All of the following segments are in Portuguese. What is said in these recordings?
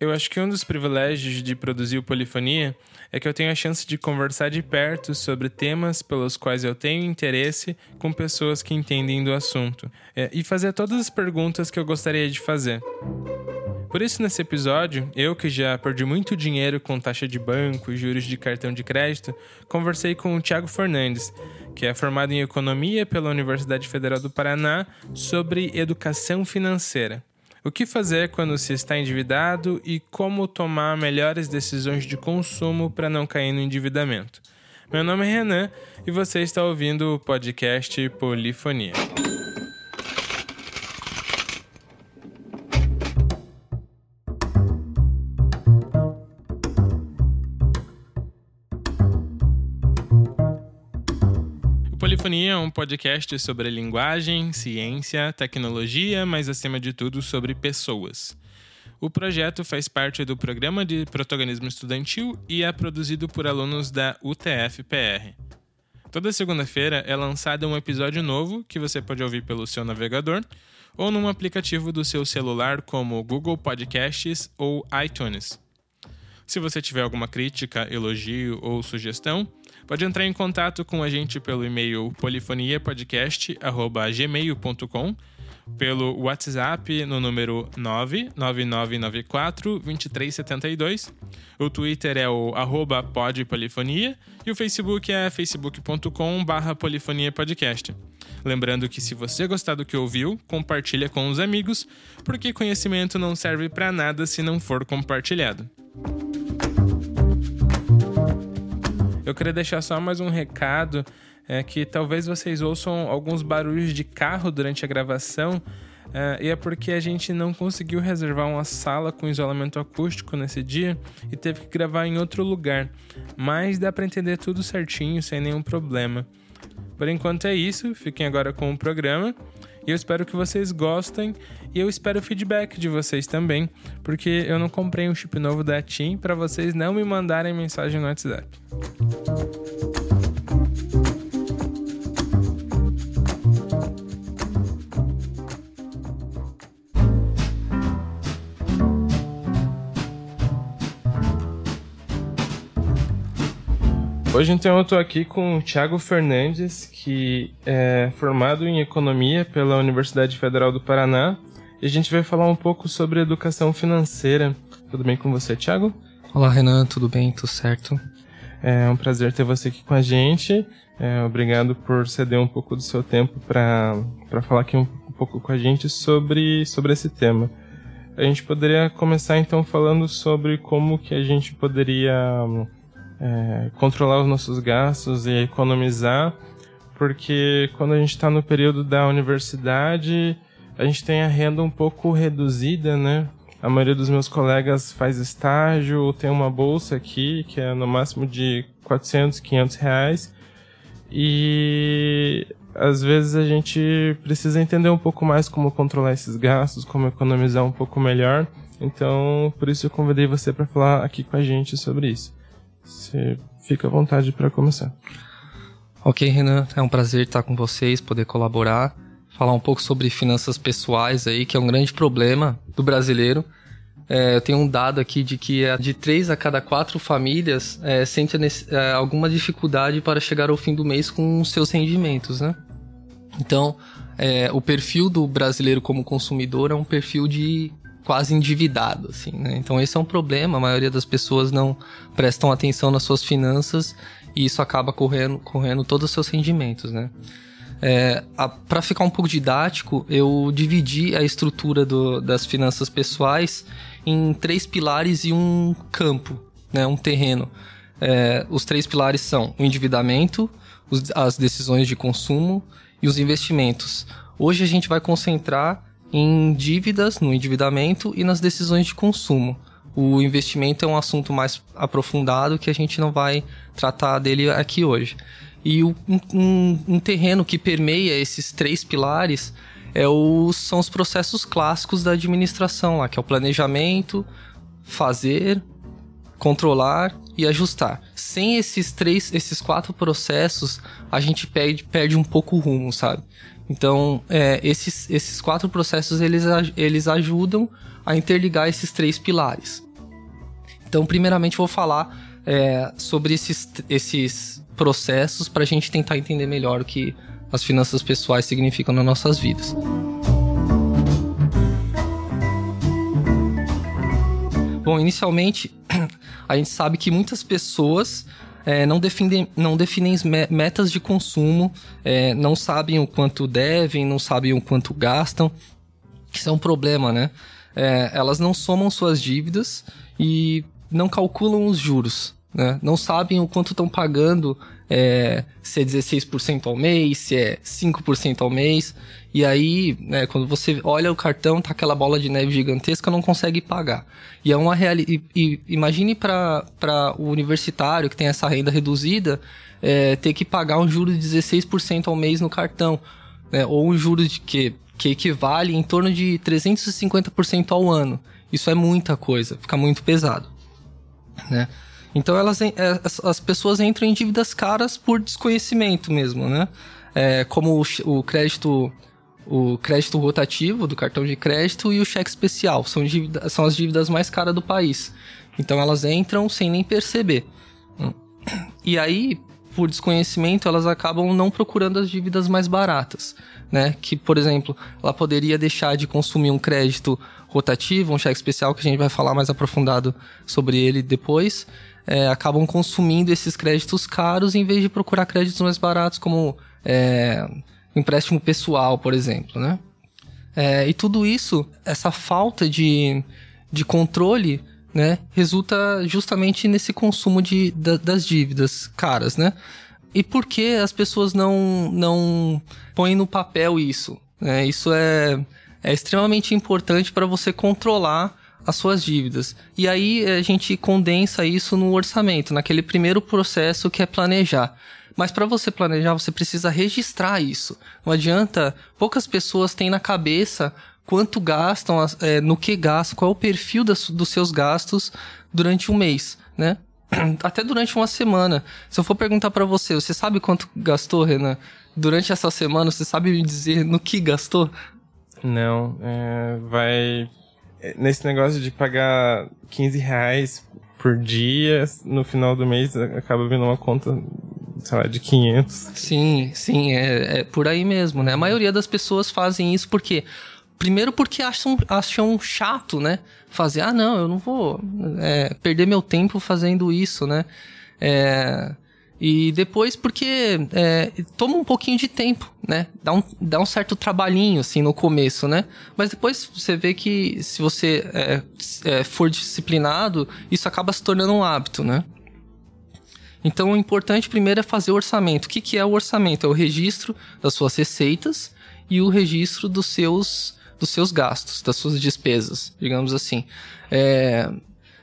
Eu acho que um dos privilégios de produzir o Polifonia é que eu tenho a chance de conversar de perto sobre temas pelos quais eu tenho interesse com pessoas que entendem do assunto é, e fazer todas as perguntas que eu gostaria de fazer. Por isso, nesse episódio, eu que já perdi muito dinheiro com taxa de banco e juros de cartão de crédito, conversei com o Thiago Fernandes, que é formado em Economia pela Universidade Federal do Paraná, sobre educação financeira. O que fazer quando se está endividado e como tomar melhores decisões de consumo para não cair no endividamento. Meu nome é Renan e você está ouvindo o podcast Polifonia. É um podcast sobre linguagem, ciência, tecnologia, mas acima de tudo sobre pessoas. O projeto faz parte do programa de protagonismo estudantil e é produzido por alunos da UTF-PR. Toda segunda-feira é lançado um episódio novo que você pode ouvir pelo seu navegador ou num aplicativo do seu celular como Google Podcasts ou iTunes. Se você tiver alguma crítica, elogio ou sugestão, Pode entrar em contato com a gente pelo e-mail polifoniapodcast.gmail.com, pelo WhatsApp no número 99994-2372. O Twitter é o arroba podpolifonia e o Facebook é facebook.com barra polifoniapodcast. Lembrando que se você gostar do que ouviu, compartilha com os amigos, porque conhecimento não serve para nada se não for compartilhado. Eu queria deixar só mais um recado, é que talvez vocês ouçam alguns barulhos de carro durante a gravação, é, e é porque a gente não conseguiu reservar uma sala com isolamento acústico nesse dia e teve que gravar em outro lugar. Mas dá para entender tudo certinho, sem nenhum problema. Por enquanto é isso, fiquem agora com o programa. Eu espero que vocês gostem e eu espero o feedback de vocês também, porque eu não comprei um chip novo da TIM para vocês não me mandarem mensagem no WhatsApp. Hoje então eu estou aqui com o Thiago Fernandes, que é formado em Economia pela Universidade Federal do Paraná, e a gente vai falar um pouco sobre educação financeira. Tudo bem com você, Thiago? Olá, Renan, tudo bem? Tudo certo? É um prazer ter você aqui com a gente. É, obrigado por ceder um pouco do seu tempo para falar aqui um, um pouco com a gente sobre, sobre esse tema. A gente poderia começar então falando sobre como que a gente poderia é, controlar os nossos gastos e economizar, porque quando a gente está no período da universidade, a gente tem a renda um pouco reduzida, né? A maioria dos meus colegas faz estágio ou tem uma bolsa aqui, que é no máximo de 400, 500 reais. E às vezes a gente precisa entender um pouco mais como controlar esses gastos, como economizar um pouco melhor. Então, por isso eu convidei você para falar aqui com a gente sobre isso. Você fica à vontade para começar. Ok, Renan, é um prazer estar com vocês, poder colaborar, falar um pouco sobre finanças pessoais aí, que é um grande problema do brasileiro. É, eu tenho um dado aqui de que é de três a cada quatro famílias é, sente é, alguma dificuldade para chegar ao fim do mês com seus rendimentos, né? Então, é, o perfil do brasileiro como consumidor é um perfil de quase endividado, assim, né? Então esse é um problema, a maioria das pessoas não prestam atenção nas suas finanças e isso acaba correndo, correndo todos os seus rendimentos, né? É, para ficar um pouco didático, eu dividi a estrutura do, das finanças pessoais em três pilares e um campo, né, um terreno. É, os três pilares são o endividamento, os, as decisões de consumo e os investimentos. Hoje a gente vai concentrar em dívidas, no endividamento e nas decisões de consumo. O investimento é um assunto mais aprofundado que a gente não vai tratar dele aqui hoje. E um, um, um terreno que permeia esses três pilares é o, são os processos clássicos da administração, lá, que é o planejamento, fazer, controlar e ajustar. Sem esses três, esses quatro processos, a gente perde, perde um pouco o rumo, sabe? Então, é, esses, esses quatro processos, eles, eles ajudam a interligar esses três pilares. Então, primeiramente, vou falar é, sobre esses, esses processos para a gente tentar entender melhor o que as finanças pessoais significam nas nossas vidas. Bom, inicialmente, a gente sabe que muitas pessoas é, não, definem, não definem metas de consumo, é, não sabem o quanto devem, não sabem o quanto gastam. Isso é um problema, né? É, elas não somam suas dívidas e não calculam os juros, né? Não sabem o quanto estão pagando, é, se é 16% ao mês, se é 5% ao mês. E aí, né, quando você olha o cartão, tá aquela bola de neve gigantesca, não consegue pagar. E é uma realidade. Imagine para o universitário que tem essa renda reduzida, é, ter que pagar um juro de 16% ao mês no cartão. Né, ou um juro de que, que equivale em torno de 350% ao ano. Isso é muita coisa, fica muito pesado. Né? Então elas, é, as pessoas entram em dívidas caras por desconhecimento mesmo, né? É, como o, crédito o crédito rotativo do cartão de crédito e o cheque especial. São, dívida, são as dívidas mais caras do país. Então elas entram sem nem perceber. E aí, por desconhecimento, elas acabam não procurando as dívidas mais baratas. Né? Que, por exemplo, ela poderia deixar de consumir um crédito rotativo, um cheque especial, que a gente vai falar mais aprofundado sobre ele depois. É, acabam consumindo esses créditos caros em vez de procurar créditos mais baratos, como é, empréstimo pessoal, por exemplo, né? É, e tudo isso, essa falta de, de controle, né, resulta justamente nesse consumo de, da, das dívidas caras, né? E por que as pessoas não, não põem no papel isso? Né? Isso é, é extremamente importante para você controlar as suas dívidas. E aí a gente condensa isso no orçamento, naquele primeiro processo que é planejar. Mas para você planejar, você precisa registrar isso. Não adianta, poucas pessoas têm na cabeça quanto gastam, é, no que gastam, qual é o perfil das, dos seus gastos durante um mês, né? Até durante uma semana. Se eu for perguntar para você, você sabe quanto gastou, Renan? Durante essa semana, você sabe me dizer no que gastou? Não, é, vai. É, nesse negócio de pagar 15 reais por dia, no final do mês acaba vindo uma conta sei lá, de 500. Sim, sim, é, é por aí mesmo, né? A maioria das pessoas fazem isso porque Primeiro porque acham, acham chato, né? Fazer, ah, não, eu não vou é, perder meu tempo fazendo isso, né? É, e depois porque é, toma um pouquinho de tempo, né? Dá um, dá um certo trabalhinho, assim, no começo, né? Mas depois você vê que se você é, é, for disciplinado, isso acaba se tornando um hábito, né? Então, o importante primeiro é fazer o orçamento. O que, que é o orçamento? É o registro das suas receitas e o registro dos seus, dos seus gastos, das suas despesas, digamos assim. É...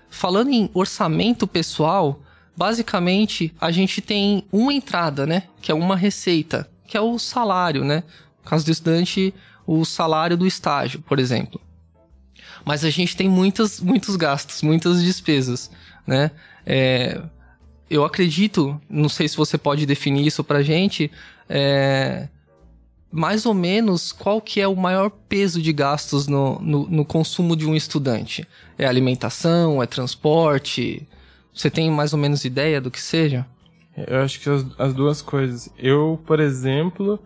Falando em orçamento pessoal, basicamente a gente tem uma entrada, né? Que é uma receita, que é o salário, né? No caso do estudante, o salário do estágio, por exemplo. Mas a gente tem muitas, muitos gastos, muitas despesas, né? É, eu acredito, não sei se você pode definir isso pra gente, é, mais ou menos qual que é o maior peso de gastos no, no, no, consumo de um estudante? É alimentação, é transporte? Você tem mais ou menos ideia do que seja? Eu acho que as, as duas coisas. Eu, por exemplo,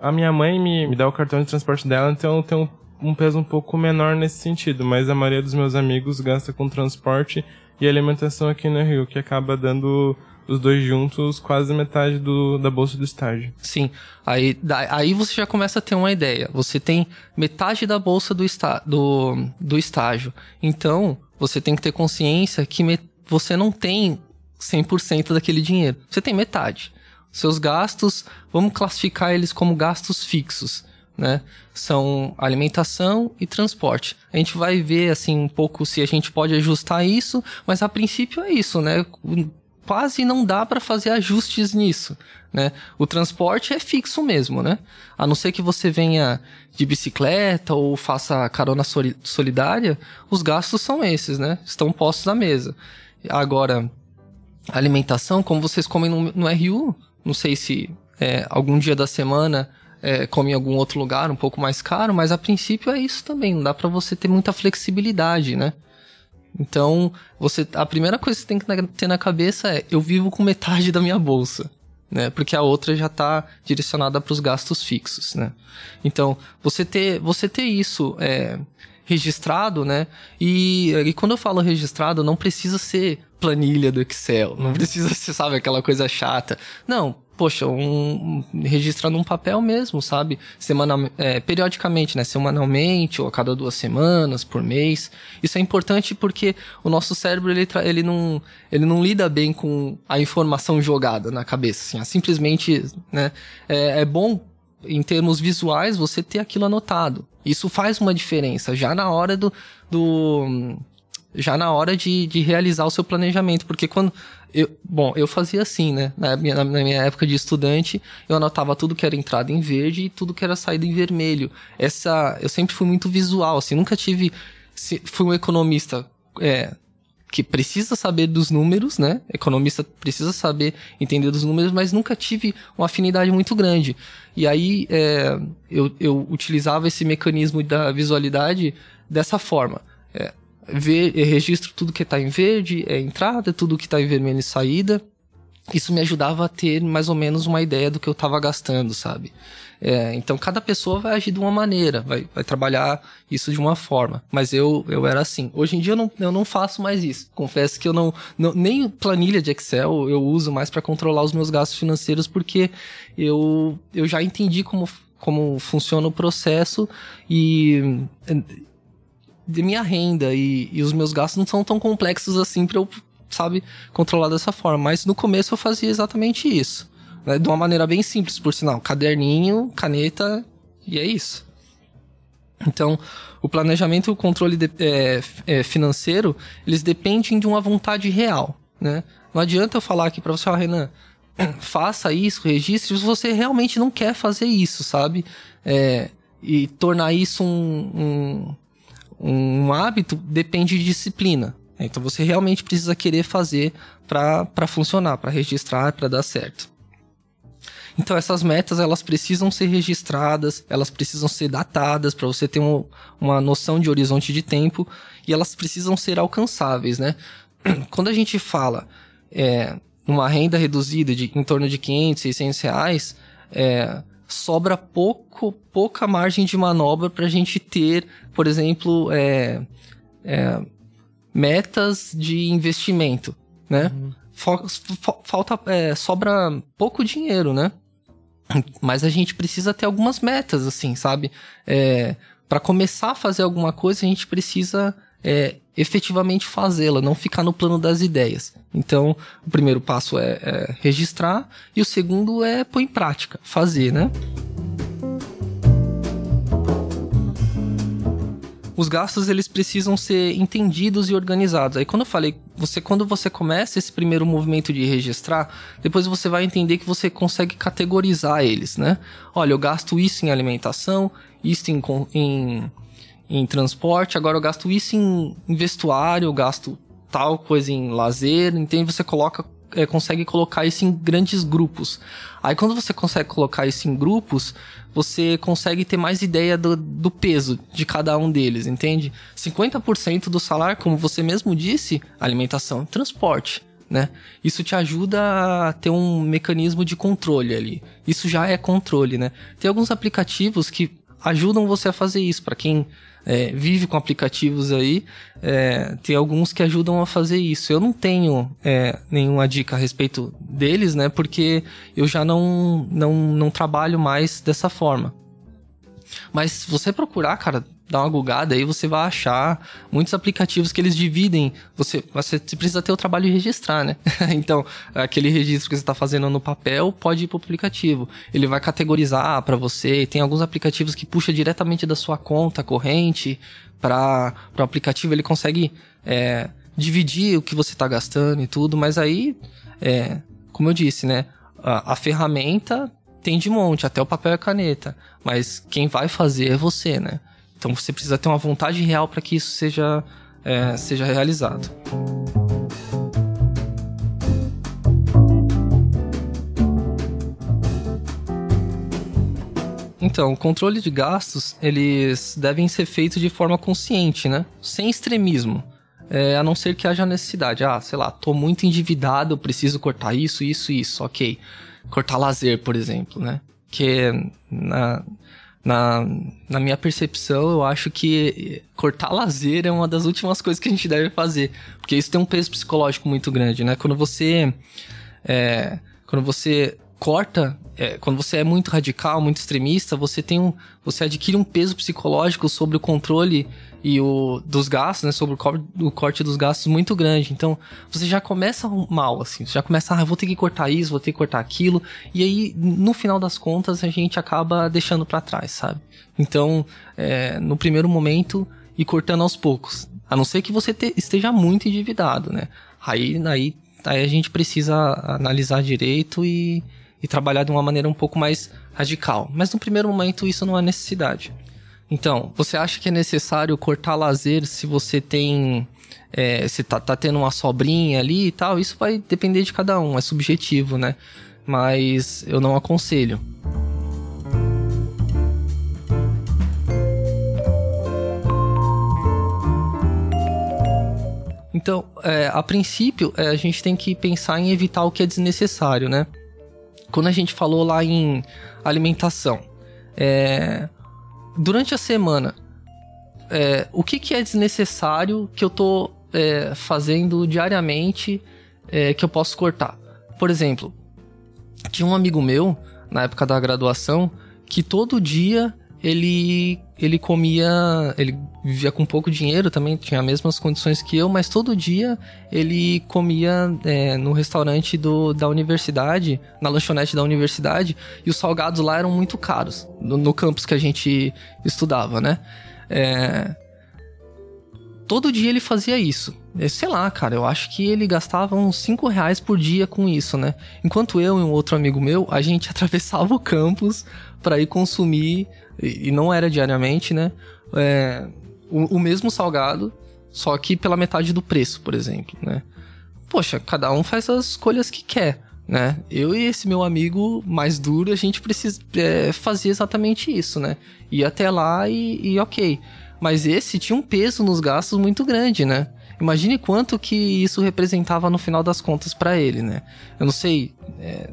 a minha mãe me, me dá o cartão de transporte dela, então eu tenho um, um peso um pouco menor nesse sentido, mas a maioria dos meus amigos gasta com transporte e alimentação aqui no Rio, que acaba dando os dois juntos quase metade do, da bolsa do estágio. Sim, aí, aí você já começa a ter uma ideia. Você tem metade da bolsa do, está, do, do estágio. Então, você tem que ter consciência que me, você não tem 100% daquele dinheiro. Você tem metade. Seus gastos, vamos classificar eles como gastos fixos né? São alimentação e transporte. A gente vai ver assim um pouco se a gente pode ajustar isso, mas a princípio é isso, né? Quase não dá para fazer ajustes nisso, né? O transporte é fixo mesmo, né? A não ser que você venha de bicicleta ou faça carona solidária, os gastos são esses, né? Estão postos na mesa. Agora, alimentação, como vocês comem no, no RU, não sei se é, algum dia da semana é, come em algum outro lugar um pouco mais caro, mas a princípio é isso também. Não dá para você ter muita flexibilidade, né? Então, você a primeira coisa que você tem que ter na cabeça é: eu vivo com metade da minha bolsa. Né? Porque a outra já está direcionada para os gastos fixos, né? Então, você ter, você ter isso é, registrado, né? E, e quando eu falo registrado, não precisa ser planilha do Excel, não precisa ser, sabe, aquela coisa chata. Não, poxa, um, um, registrar num papel mesmo, sabe? Semanal, é, periodicamente, né? Semanalmente ou a cada duas semanas, por mês. Isso é importante porque o nosso cérebro, ele, ele, não, ele não lida bem com a informação jogada na cabeça, assim. simplesmente, né? É, é bom, em termos visuais, você ter aquilo anotado. Isso faz uma diferença já na hora do... do já na hora de, de realizar o seu planejamento, porque quando eu, bom, eu fazia assim, né? Na minha, na minha época de estudante, eu anotava tudo que era entrada em verde e tudo que era saída em vermelho. Essa, eu sempre fui muito visual, assim, nunca tive, fui um economista, é, que precisa saber dos números, né? Economista precisa saber entender dos números, mas nunca tive uma afinidade muito grande. E aí é, eu, eu utilizava esse mecanismo da visualidade dessa forma. É, ver, registro tudo que está em verde é entrada, tudo que está em vermelho é saída. Isso me ajudava a ter mais ou menos uma ideia do que eu estava gastando, sabe? É, então cada pessoa vai agir de uma maneira, vai, vai trabalhar isso de uma forma. Mas eu, eu era assim. Hoje em dia eu não, eu não faço mais isso. Confesso que eu não, não nem planilha de Excel eu uso mais para controlar os meus gastos financeiros porque eu, eu já entendi como, como funciona o processo e de minha renda e, e os meus gastos não são tão complexos assim para eu, sabe, controlar dessa forma. Mas no começo eu fazia exatamente isso. Né? De uma maneira bem simples, por sinal. Caderninho, caneta e é isso. Então, o planejamento e o controle de, é, é, financeiro, eles dependem de uma vontade real, né? Não adianta eu falar aqui para você, ó, oh, Renan, faça isso, registre, se você realmente não quer fazer isso, sabe? É, e tornar isso um, um um hábito depende de disciplina. Então você realmente precisa querer fazer para funcionar, para registrar, para dar certo. Então essas metas elas precisam ser registradas, elas precisam ser datadas para você ter um, uma noção de horizonte de tempo e elas precisam ser alcançáveis, né? Quando a gente fala é, uma renda reduzida de em torno de 500, 600 reais, é, sobra pouco, pouca margem de manobra para a gente ter, por exemplo, é, é, metas de investimento, né? Uhum. Falta, é, sobra pouco dinheiro, né? Mas a gente precisa ter algumas metas, assim, sabe? É, para começar a fazer alguma coisa, a gente precisa é, efetivamente fazê-la, não ficar no plano das ideias. Então, o primeiro passo é, é registrar e o segundo é pôr em prática, fazer, né? Os gastos eles precisam ser entendidos e organizados. Aí quando eu falei, você quando você começa esse primeiro movimento de registrar, depois você vai entender que você consegue categorizar eles, né? Olha, eu gasto isso em alimentação, isso em, em em transporte, agora eu gasto isso em, em vestuário, eu gasto tal coisa em lazer, entende? Você coloca, é, consegue colocar isso em grandes grupos. Aí quando você consegue colocar isso em grupos, você consegue ter mais ideia do, do peso de cada um deles, entende? 50% do salário, como você mesmo disse, alimentação transporte. Né? Isso te ajuda a ter um mecanismo de controle ali. Isso já é controle, né? Tem alguns aplicativos que ajudam você a fazer isso. Para quem é, vive com aplicativos aí, é, tem alguns que ajudam a fazer isso. Eu não tenho é, nenhuma dica a respeito deles, né? Porque eu já não, não, não trabalho mais dessa forma. Mas se você procurar, cara, dá uma gugada aí, você vai achar muitos aplicativos que eles dividem. Você, você precisa ter o trabalho de registrar, né? então, aquele registro que você está fazendo no papel pode ir para o aplicativo. Ele vai categorizar para você. Tem alguns aplicativos que puxa diretamente da sua conta corrente para o aplicativo. Ele consegue é, dividir o que você está gastando e tudo, mas aí, é, como eu disse, né? A, a ferramenta tem de monte, até o papel e a caneta. Mas quem vai fazer é você, né? Então você precisa ter uma vontade real para que isso seja, é, seja realizado. Então, o controle de gastos, eles devem ser feitos de forma consciente, né? Sem extremismo. é, a não ser que haja necessidade. Ah, sei lá, tô muito endividado, preciso cortar isso, isso, isso, ok. Cortar lazer, por exemplo, né? Que na, na, na minha percepção, eu acho que cortar lazer é uma das últimas coisas que a gente deve fazer. Porque isso tem um peso psicológico muito grande, né? Quando você. É, quando você corta, é, quando você é muito radical, muito extremista, você tem um, você adquire um peso psicológico sobre o controle e o dos gastos, né, sobre o, cor, o corte dos gastos muito grande. Então, você já começa mal assim, você já começa, ah, vou ter que cortar isso, vou ter que cortar aquilo, e aí no final das contas a gente acaba deixando para trás, sabe? Então, é, no primeiro momento ir cortando aos poucos, a não ser que você te, esteja muito endividado, né? Aí, aí, aí a gente precisa analisar direito e e trabalhar de uma maneira um pouco mais radical. Mas no primeiro momento isso não é necessidade. Então, você acha que é necessário cortar lazer se você tem. É, se tá, tá tendo uma sobrinha ali e tal? Isso vai depender de cada um, é subjetivo, né? Mas eu não aconselho. Então, é, a princípio, é, a gente tem que pensar em evitar o que é desnecessário, né? quando a gente falou lá em alimentação, é, durante a semana, é, o que, que é desnecessário que eu tô é, fazendo diariamente é, que eu posso cortar? Por exemplo, tinha um amigo meu, na época da graduação, que todo dia ele ele comia, ele vivia com pouco dinheiro também, tinha as mesmas condições que eu, mas todo dia ele comia é, no restaurante do, da universidade, na lanchonete da universidade, e os salgados lá eram muito caros, no, no campus que a gente estudava, né? É, todo dia ele fazia isso. Sei lá, cara, eu acho que ele gastava uns 5 reais por dia com isso, né? Enquanto eu e um outro amigo meu, a gente atravessava o campus para ir consumir e, não era diariamente, né? É, o, o, mesmo salgado, só que pela metade do preço, por exemplo, né? Poxa, cada um faz as escolhas que quer, né? Eu e esse meu amigo mais duro, a gente precisa é, fazer exatamente isso, né? Ir até lá e, e ok. Mas esse tinha um peso nos gastos muito grande, né? Imagine quanto que isso representava no final das contas para ele, né? Eu não sei é,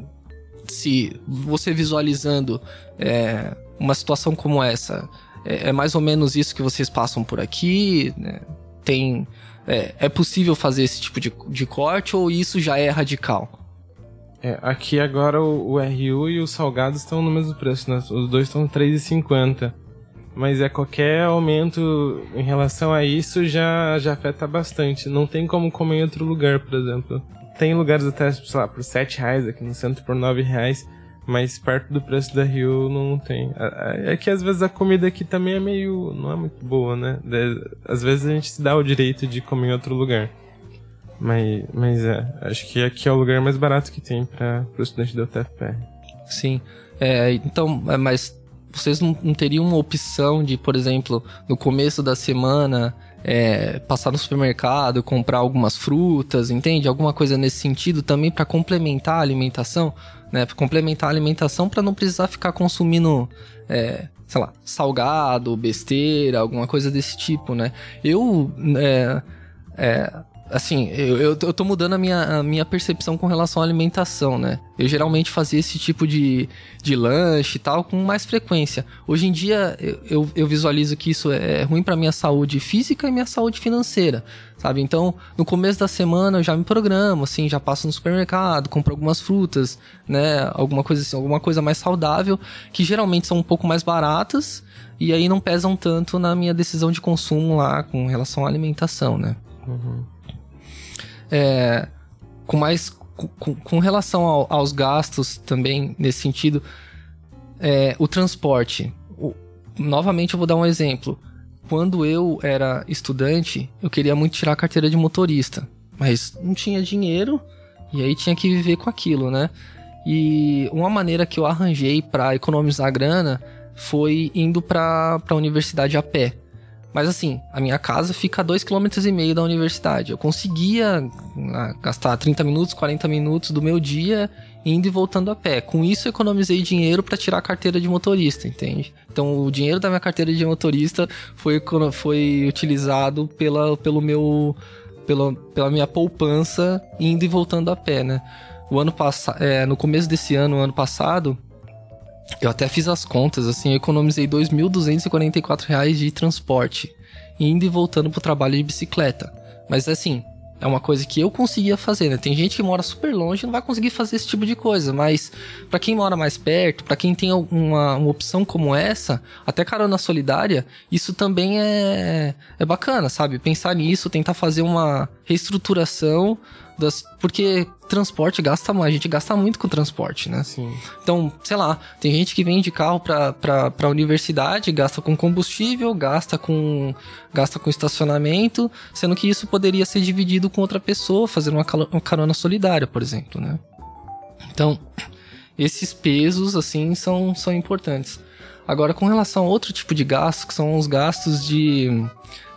se você visualizando é, uma situação como essa, é, é, mais ou menos isso que vocês passam por aqui? Né? Tem. É, é, possível fazer esse tipo de, de corte ou isso já é radical? É, aqui agora o, o, RU e os salgados estão no mesmo preço, né? Os dois estão R$3,50. Mas é qualquer aumento em relação a isso já, já afeta bastante. Não tem como comer em outro lugar, por exemplo. Tem lugares até, sei lá, por 7 reais, aqui no centro por 9 reais. Mas perto do preço da Rio não tem. É que às vezes a comida aqui também é meio. não é muito boa, né? Às vezes a gente se dá o direito de comer em outro lugar. Mas, mas é, acho que aqui é o lugar mais barato que tem para o estudante da UTFPR. Sim. É, então, é, mas vocês não, não teriam uma opção de, por exemplo, no começo da semana é, passar no supermercado, comprar algumas frutas, entende? Alguma coisa nesse sentido também para complementar a alimentação, né? Complementar a alimentação para não precisar ficar consumindo, é, sei lá, salgado, besteira, alguma coisa desse tipo, né? Eu, é, é, assim, eu, eu, eu tô mudando a minha, a minha percepção com relação à alimentação, né? Eu geralmente fazia esse tipo de, de lanche e tal com mais frequência. Hoje em dia, eu, eu visualizo que isso é ruim para minha saúde física e minha saúde financeira, sabe? Então, no começo da semana eu já me programo, assim, já passo no supermercado, compro algumas frutas, né? Alguma coisa assim, alguma coisa mais saudável, que geralmente são um pouco mais baratas e aí não pesam tanto na minha decisão de consumo lá com relação à alimentação, né? Uhum. É, com mais com, com relação ao, aos gastos também nesse sentido, é, o transporte. O, novamente eu vou dar um exemplo. Quando eu era estudante, eu queria muito tirar a carteira de motorista, mas não tinha dinheiro e aí tinha que viver com aquilo, né? E uma maneira que eu arranjei para economizar grana foi indo para a universidade a pé. Mas assim, a minha casa fica a 2,5 km da universidade. Eu conseguia ah, gastar 30 minutos, 40 minutos do meu dia indo e voltando a pé. Com isso, eu economizei dinheiro para tirar a carteira de motorista, entende? Então, o dinheiro da minha carteira de motorista foi, foi utilizado pela, pelo meu pela, pela minha poupança indo e voltando a pé, né? O ano passado, é, no começo desse ano, ano passado, eu até fiz as contas, assim, eu economizei R$ 2.244 de transporte, indo e voltando pro trabalho de bicicleta. Mas assim, é uma coisa que eu conseguia fazer, né? Tem gente que mora super longe e não vai conseguir fazer esse tipo de coisa, mas para quem mora mais perto, para quem tem uma, uma opção como essa, até carona solidária, isso também é, é bacana, sabe? Pensar nisso, tentar fazer uma reestruturação das, porque transporte gasta mais, a gente gasta muito com transporte, né? Sim. Então, sei lá, tem gente que vem de carro pra, pra, pra universidade, gasta com combustível, gasta com, gasta com estacionamento, sendo que isso poderia ser dividido com outra pessoa, fazendo uma, uma carona solidária, por exemplo, né? Então, esses pesos, assim, são, são importantes. Agora, com relação a outro tipo de gasto, que são os gastos de,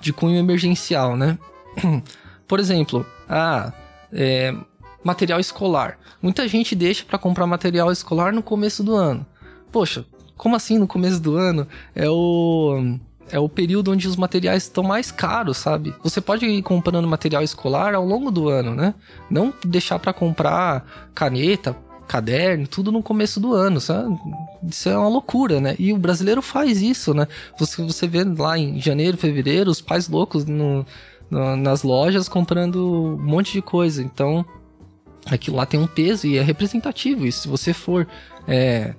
de cunho emergencial, né? Por exemplo, ah, é, material escolar. Muita gente deixa para comprar material escolar no começo do ano. Poxa, como assim no começo do ano? É o é o período onde os materiais estão mais caros, sabe? Você pode ir comprando material escolar ao longo do ano, né? Não deixar para comprar caneta, caderno, tudo no começo do ano, sabe? Isso é uma loucura, né? E o brasileiro faz isso, né? Você, você vê lá em janeiro, fevereiro, os pais loucos no, nas lojas comprando um monte de coisa. Então, aquilo lá tem um peso e é representativo. E se você for é,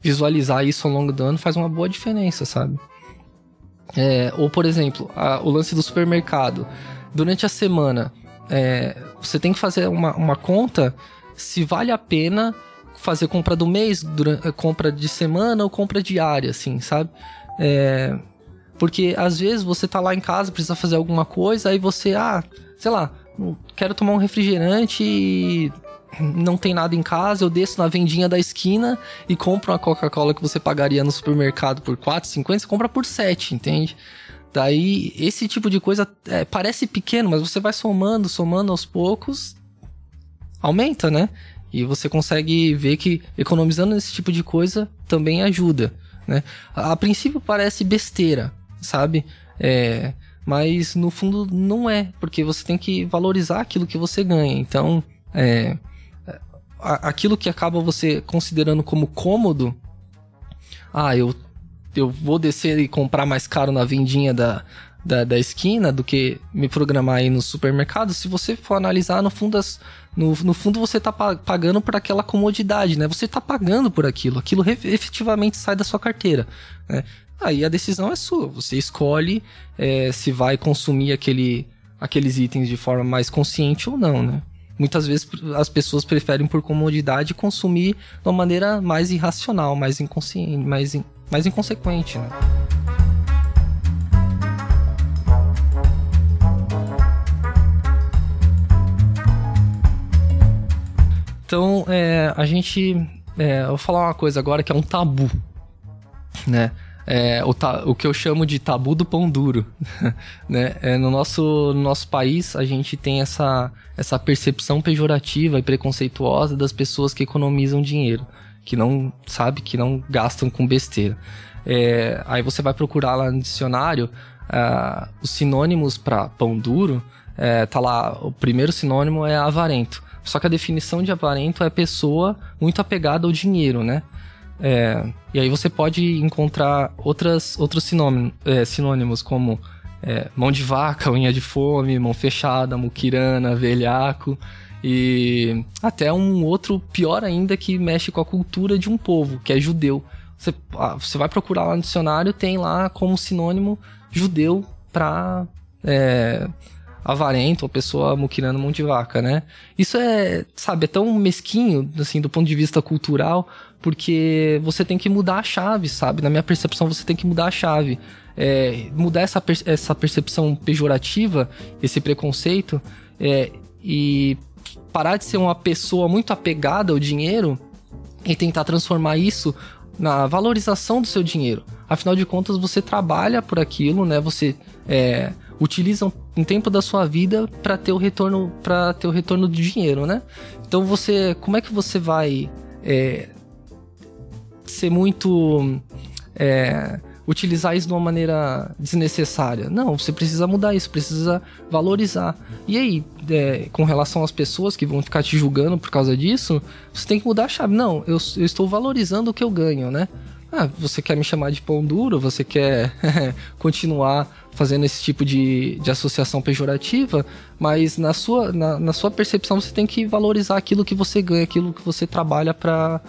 visualizar isso ao longo do ano, faz uma boa diferença, sabe? É, ou, por exemplo, a, o lance do supermercado. Durante a semana, é, você tem que fazer uma, uma conta se vale a pena fazer compra do mês, durante, compra de semana ou compra diária, assim, sabe? É, porque às vezes você tá lá em casa, precisa fazer alguma coisa, aí você, ah, sei lá, quero tomar um refrigerante e não tem nada em casa, eu desço na vendinha da esquina e compro uma Coca-Cola que você pagaria no supermercado por 4,50, você compra por 7, entende? Daí, esse tipo de coisa é, parece pequeno, mas você vai somando, somando aos poucos, aumenta, né? E você consegue ver que economizando esse tipo de coisa também ajuda, né? A, a princípio parece besteira, sabe? É, mas no fundo não é, porque você tem que valorizar aquilo que você ganha. Então, é, aquilo que acaba você considerando como cômodo, ah, eu, eu vou descer e comprar mais caro na vendinha da, da, da esquina do que me programar aí no supermercado. Se você for analisar, no fundo, as, no, no fundo você está pagando por aquela comodidade, né? Você está pagando por aquilo, aquilo efetivamente sai da sua carteira. Né? Aí a decisão é sua. Você escolhe é, se vai consumir aquele, aqueles itens de forma mais consciente ou não, né? Muitas vezes as pessoas preferem por comodidade consumir de uma maneira mais irracional, mais inconsciente, mais, in, mais inconsequente, né? Então, é, a gente. É, eu vou falar uma coisa agora que é um tabu, né? É, o, ta, o que eu chamo de tabu do pão duro. né? É, no, nosso, no nosso país, a gente tem essa, essa percepção pejorativa e preconceituosa das pessoas que economizam dinheiro, que não, sabe, que não gastam com besteira. É, aí você vai procurar lá no dicionário uh, os sinônimos para pão duro, é, tá lá, o primeiro sinônimo é avarento. Só que a definição de avarento é pessoa muito apegada ao dinheiro, né? É, e aí você pode encontrar outras, outros sinônimos, é, sinônimos como é, mão de vaca, unha de fome, mão fechada, muquirana, velhaco e até um outro pior ainda que mexe com a cultura de um povo, que é judeu. Você, ah, você vai procurar lá no dicionário, tem lá como sinônimo judeu para é, avarento, ou pessoa muquirando mão de vaca, né? Isso é, sabe, é tão mesquinho, assim, do ponto de vista cultural, porque você tem que mudar a chave, sabe? Na minha percepção, você tem que mudar a chave. É, mudar essa, per essa percepção pejorativa, esse preconceito, é, e parar de ser uma pessoa muito apegada ao dinheiro e tentar transformar isso na valorização do seu dinheiro. Afinal de contas, você trabalha por aquilo, né? Você é, utiliza um tempo da sua vida para ter o retorno para ter o retorno do dinheiro, né? Então você, como é que você vai é, ser muito é, utilizar isso de uma maneira desnecessária. Não, você precisa mudar isso, precisa valorizar. E aí, é, com relação às pessoas que vão ficar te julgando por causa disso, você tem que mudar a chave. Não, eu, eu estou valorizando o que eu ganho, né? Ah, você quer me chamar de pão duro? Você quer continuar fazendo esse tipo de, de associação pejorativa? Mas na sua, na, na sua percepção você tem que valorizar aquilo que você ganha, aquilo que você trabalha para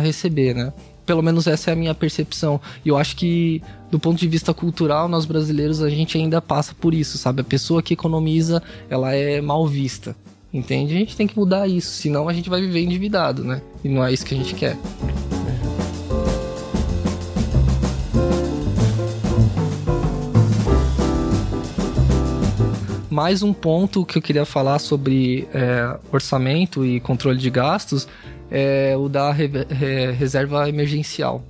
receber, né? Pelo menos essa é a minha percepção. E eu acho que, do ponto de vista cultural, nós brasileiros, a gente ainda passa por isso, sabe? A pessoa que economiza, ela é mal vista. Entende? A gente tem que mudar isso, senão a gente vai viver endividado, né? E não é isso que a gente quer. Mais um ponto que eu queria falar sobre é, orçamento e controle de gastos é o da re re reserva emergencial.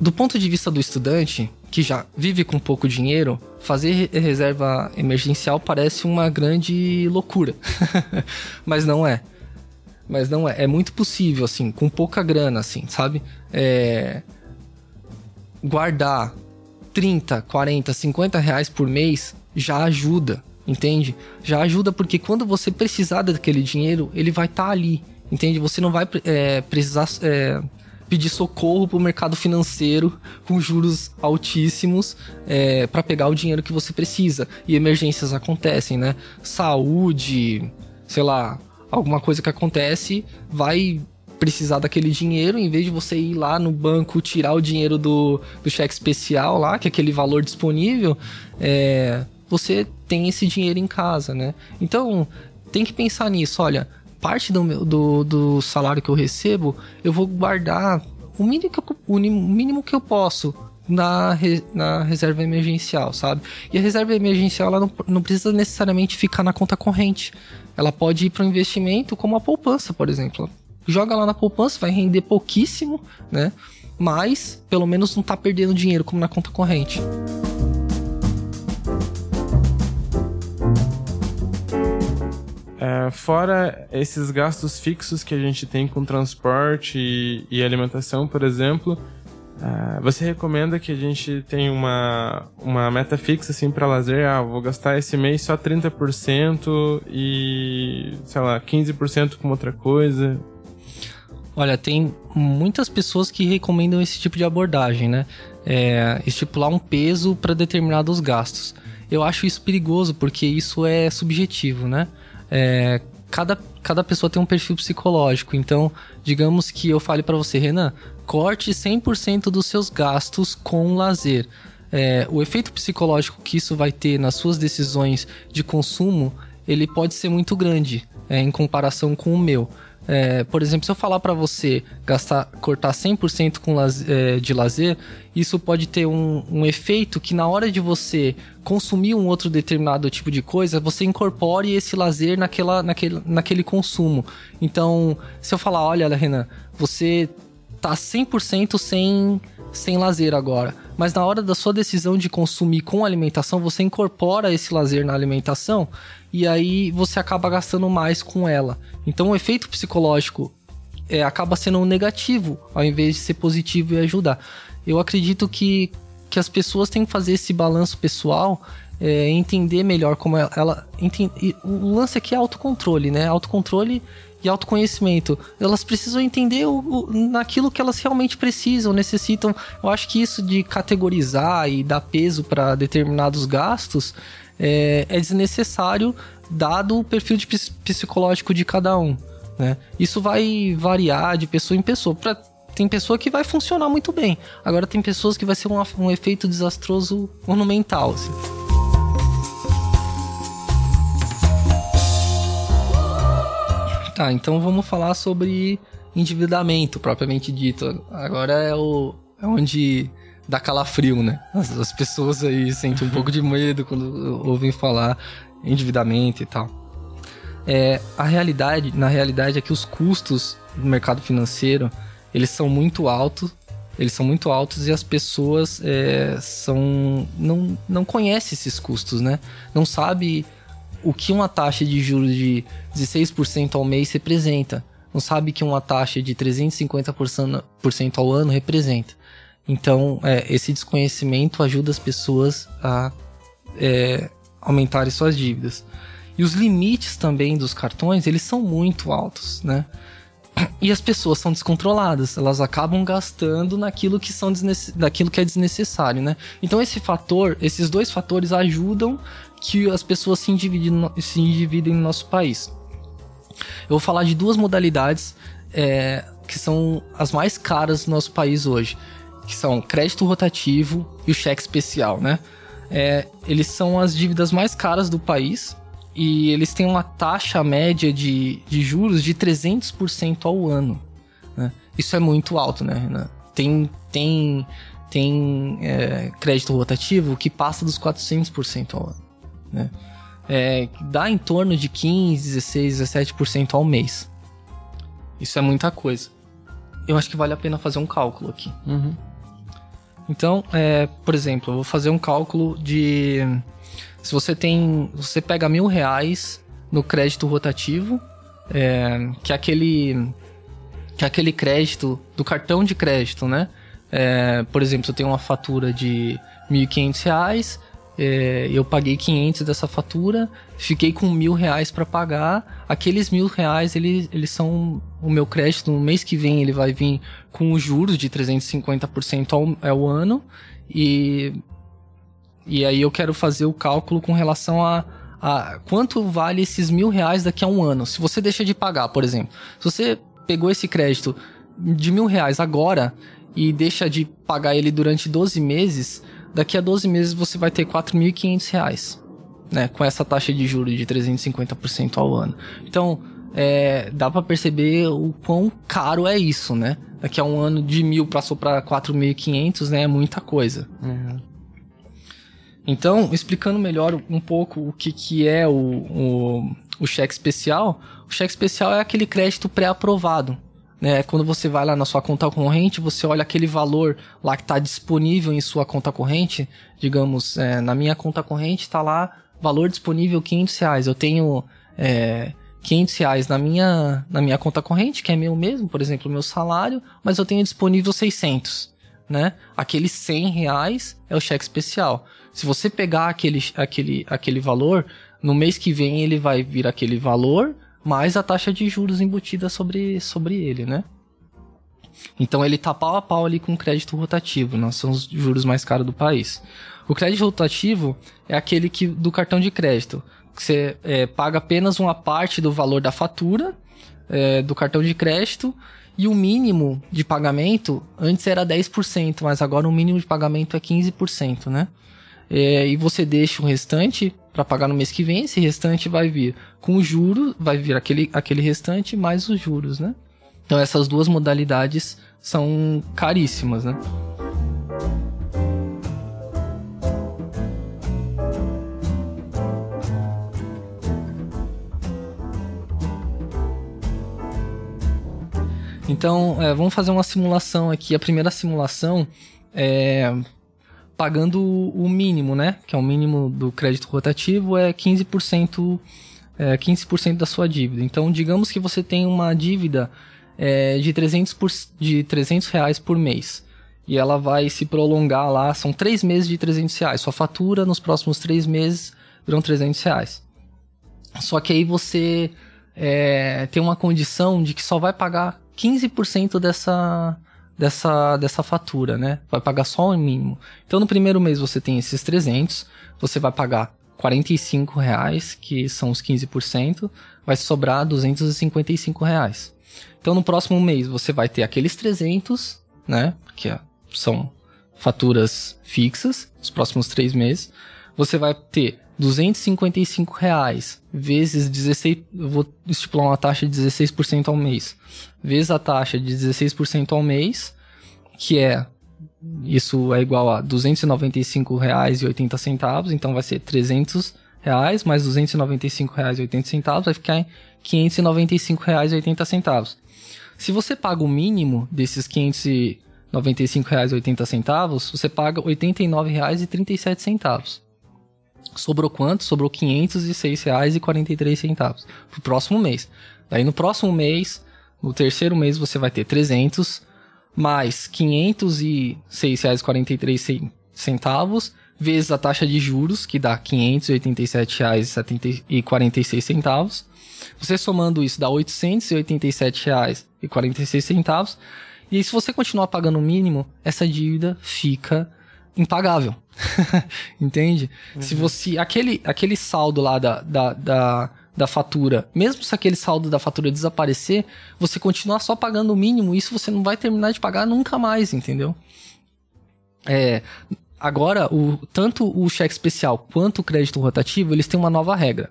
Do ponto de vista do estudante, que já vive com pouco dinheiro, fazer reserva emergencial parece uma grande loucura. Mas não é. Mas não é. É muito possível, assim, com pouca grana, assim, sabe? É... Guardar 30, 40, 50 reais por mês já ajuda, entende? Já ajuda porque quando você precisar daquele dinheiro, ele vai estar tá ali, entende? Você não vai é, precisar é, pedir socorro para o mercado financeiro com juros altíssimos é, para pegar o dinheiro que você precisa. E emergências acontecem, né? Saúde, sei lá, alguma coisa que acontece, vai precisar daquele dinheiro, em vez de você ir lá no banco tirar o dinheiro do, do cheque especial lá, que é aquele valor disponível, é, você tem esse dinheiro em casa, né? Então, tem que pensar nisso, olha, parte do, meu, do, do salário que eu recebo, eu vou guardar o mínimo que eu, o mínimo que eu posso na, na reserva emergencial, sabe? E a reserva emergencial ela não, não precisa necessariamente ficar na conta corrente. Ela pode ir para um investimento como a poupança, por exemplo. Joga lá na poupança, vai render pouquíssimo, né? Mas pelo menos não está perdendo dinheiro como na conta corrente. É, fora esses gastos fixos que a gente tem com transporte e, e alimentação, por exemplo, é, você recomenda que a gente tenha uma, uma meta fixa assim para lazer? Ah, vou gastar esse mês só 30% e, sei lá, 15% com outra coisa? Olha, tem muitas pessoas que recomendam esse tipo de abordagem, né? É, estipular um peso para determinados gastos. Eu acho isso perigoso porque isso é subjetivo, né? É, cada, cada pessoa tem um perfil psicológico. Então, digamos que eu fale para você, Renan, corte 100% dos seus gastos com lazer. É, o efeito psicológico que isso vai ter nas suas decisões de consumo, ele pode ser muito grande é, em comparação com o meu. É, por exemplo, se eu falar para você gastar, cortar 100% com é, de lazer, isso pode ter um, um, efeito que na hora de você consumir um outro determinado tipo de coisa, você incorpore esse lazer naquela, naquele, naquele consumo. Então, se eu falar, olha, Renan, você tá 100% sem, sem lazer agora, mas na hora da sua decisão de consumir com alimentação, você incorpora esse lazer na alimentação, e aí você acaba gastando mais com ela. Então o efeito psicológico é, acaba sendo um negativo, ao invés de ser positivo e ajudar. Eu acredito que, que as pessoas têm que fazer esse balanço pessoal, é, entender melhor como ela. ela entende, o lance aqui é autocontrole, né? Autocontrole e autoconhecimento. Elas precisam entender o, o, naquilo que elas realmente precisam, necessitam. Eu acho que isso de categorizar e dar peso para determinados gastos é, é desnecessário dado o perfil de psicológico de cada um. Né? Isso vai variar de pessoa em pessoa. Pra, tem pessoa que vai funcionar muito bem. Agora tem pessoas que vai ser um, um efeito desastroso monumental. Assim. Tá, então vamos falar sobre endividamento propriamente dito. Agora é o é onde dá calafrio, né? As, as pessoas aí sentem um pouco de medo quando ouvem falar endividamento e tal. É, a realidade, na realidade, é que os custos do mercado financeiro eles são muito altos, eles são muito altos e as pessoas é, são não, não conhecem esses custos, né? Não sabe o que uma taxa de juros de 16% ao mês representa. Não sabe que uma taxa de 350% ao ano representa. Então, é, esse desconhecimento ajuda as pessoas a é, aumentarem suas dívidas. E os limites também dos cartões, eles são muito altos, né? E as pessoas são descontroladas, elas acabam gastando naquilo que, são naquilo que é desnecessário, né? Então esse fator, esses dois fatores ajudam que as pessoas se endividem, se endividem no nosso país. Eu vou falar de duas modalidades é, que são as mais caras no nosso país hoje, que são crédito rotativo e o cheque especial, né? É, eles são as dívidas mais caras do país e eles têm uma taxa média de, de juros de 300% ao ano. Né? Isso é muito alto, né, Renan? Tem, tem, tem é, crédito rotativo que passa dos 400% ao ano. Né? É, dá em torno de 15, 16, 17% ao mês. Isso é muita coisa. Eu acho que vale a pena fazer um cálculo aqui. Uhum. Então, é, por exemplo, eu vou fazer um cálculo de se você tem. Você pega mil reais no crédito rotativo, é, que é aquele. Que é aquele crédito do cartão de crédito, né? É, por exemplo, eu tenho uma fatura de R$ 1.500, é, eu paguei 500 dessa fatura, fiquei com mil reais para pagar. Aqueles mil reais, eles, eles são o meu crédito. No mês que vem, ele vai vir com os juros de 350% ao, ao ano. E e aí eu quero fazer o cálculo com relação a, a quanto vale esses mil reais daqui a um ano. Se você deixa de pagar, por exemplo. Se você pegou esse crédito de mil reais agora e deixa de pagar ele durante 12 meses, daqui a 12 meses você vai ter 4.500 reais. Né, com essa taxa de juros de 350% ao ano. Então, é, dá para perceber o quão caro é isso, né? Daqui a um ano de mil passou para 4.500, né? É muita coisa. Uhum. Então, explicando melhor um pouco o que, que é o, o, o cheque especial, o cheque especial é aquele crédito pré-aprovado. Né? Quando você vai lá na sua conta corrente, você olha aquele valor lá que está disponível em sua conta corrente. Digamos, é, na minha conta corrente está lá valor disponível 500 reais. Eu tenho é, 500 reais na minha, na minha conta corrente, que é meu mesmo, por exemplo, meu salário, mas eu tenho disponível 600. Né? Aqueles 100 reais é o cheque especial. Se você pegar aquele, aquele, aquele valor, no mês que vem ele vai vir aquele valor mais a taxa de juros embutida sobre, sobre ele, né? Então ele tá pau a pau ali com o crédito rotativo, nós são os juros mais caros do país. O crédito rotativo é aquele que do cartão de crédito, que você é, paga apenas uma parte do valor da fatura é, do cartão de crédito e o mínimo de pagamento antes era 10%, mas agora o mínimo de pagamento é 15%, né? É, e você deixa o restante para pagar no mês que vem, esse restante vai vir com o juro, vai vir aquele, aquele restante mais os juros, né? Então essas duas modalidades são caríssimas, né? Então, é, vamos fazer uma simulação aqui. A primeira simulação é pagando o mínimo, né? Que é o mínimo do crédito rotativo, é 15%, é 15% da sua dívida. Então, digamos que você tem uma dívida é, de, 300 por, de 300 reais por mês. E ela vai se prolongar lá, são três meses de 300 reais. Sua fatura nos próximos três meses virão 300 reais. Só que aí você é, tem uma condição de que só vai pagar 15% dessa, dessa, dessa fatura, né? Vai pagar só o mínimo. Então no primeiro mês você tem esses 300, você vai pagar 45 reais, que são os 15%, vai sobrar 255 reais. Então no próximo mês você vai ter aqueles 300, né? Que são faturas fixas, os próximos três meses. Você vai ter 255 reais vezes 16, eu vou estipular uma taxa de 16% ao mês, vezes a taxa de 16% ao mês, que é isso é igual a R$ 295,80, então vai ser 300 reais mais R$ 295,80 vai ficar em R$ 595,80. Se você paga o mínimo desses R$ 595,80, você paga R$ 89,37. Sobrou quanto? Sobrou R$ 506,43 pro próximo mês. Daí no próximo mês, no terceiro mês, você vai ter 300 mais R$ 506,43 vezes a taxa de juros, que dá R$ 587,46. Você somando isso dá R$ 887,46. E se você continuar pagando o mínimo, essa dívida fica impagável. Entende? Uhum. Se você. Aquele, aquele saldo lá da, da, da, da, fatura, mesmo se aquele saldo da fatura desaparecer, você continuar só pagando o mínimo, isso você não vai terminar de pagar nunca mais, entendeu? É, agora, o, tanto o cheque especial quanto o crédito rotativo, eles têm uma nova regra.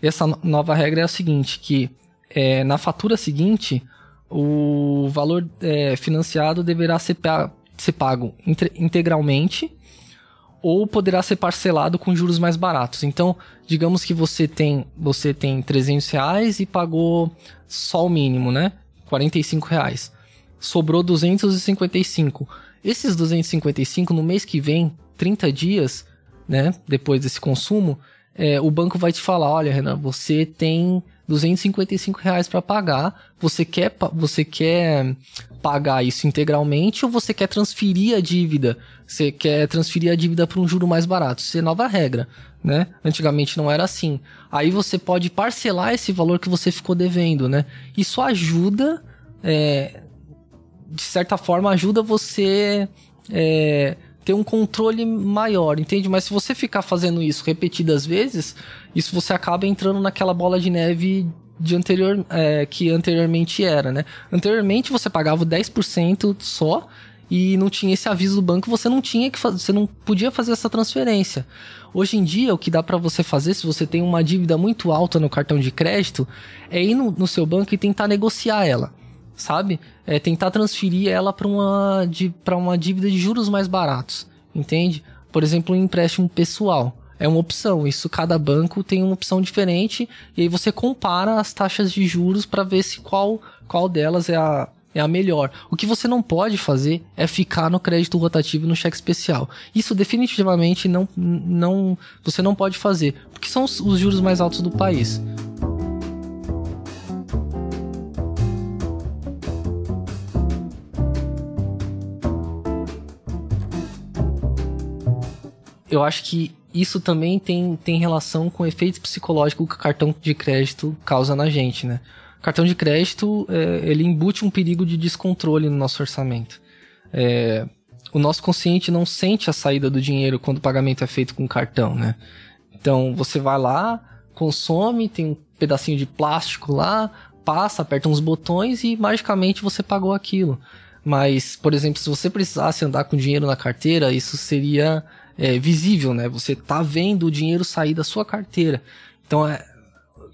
Essa nova regra é a seguinte, que é, na fatura seguinte, o valor é, financiado deverá ser, ser pago integralmente ou poderá ser parcelado com juros mais baratos. Então, digamos que você tem você tem 300 reais e pagou só o mínimo, né? 45 reais. Sobrou 255. Esses 255 no mês que vem, 30 dias, né? Depois desse consumo, é, o banco vai te falar, olha, Renan, você tem 255 reais para pagar. Você quer, você quer pagar isso integralmente ou você quer transferir a dívida? Você quer transferir a dívida para um juro mais barato? Isso é nova regra, né? Antigamente não era assim. Aí você pode parcelar esse valor que você ficou devendo, né? Isso ajuda, é, de certa forma, ajuda você é, ter um controle maior, entende? Mas se você ficar fazendo isso repetidas vezes, isso você acaba entrando naquela bola de neve de anterior, é, que anteriormente era, né? Anteriormente você pagava 10% só e não tinha esse aviso do banco, você não tinha que fazer, você não podia fazer essa transferência. Hoje em dia, o que dá para você fazer, se você tem uma dívida muito alta no cartão de crédito, é ir no, no seu banco e tentar negociar ela sabe? É tentar transferir ela para uma, uma dívida de juros mais baratos, entende? Por exemplo, um empréstimo pessoal. É uma opção, isso cada banco tem uma opção diferente, e aí você compara as taxas de juros para ver se qual, qual delas é a, é a melhor. O que você não pode fazer é ficar no crédito rotativo e no cheque especial. Isso definitivamente não, não você não pode fazer, porque são os, os juros mais altos do país. Eu acho que isso também tem, tem relação com o efeito psicológico que o cartão de crédito causa na gente, né? Cartão de crédito, é, ele embute um perigo de descontrole no nosso orçamento. É, o nosso consciente não sente a saída do dinheiro quando o pagamento é feito com cartão, né? Então, você vai lá, consome, tem um pedacinho de plástico lá, passa, aperta uns botões e magicamente você pagou aquilo. Mas, por exemplo, se você precisasse andar com dinheiro na carteira, isso seria é, visível, né? Você tá vendo o dinheiro sair da sua carteira. Então, é,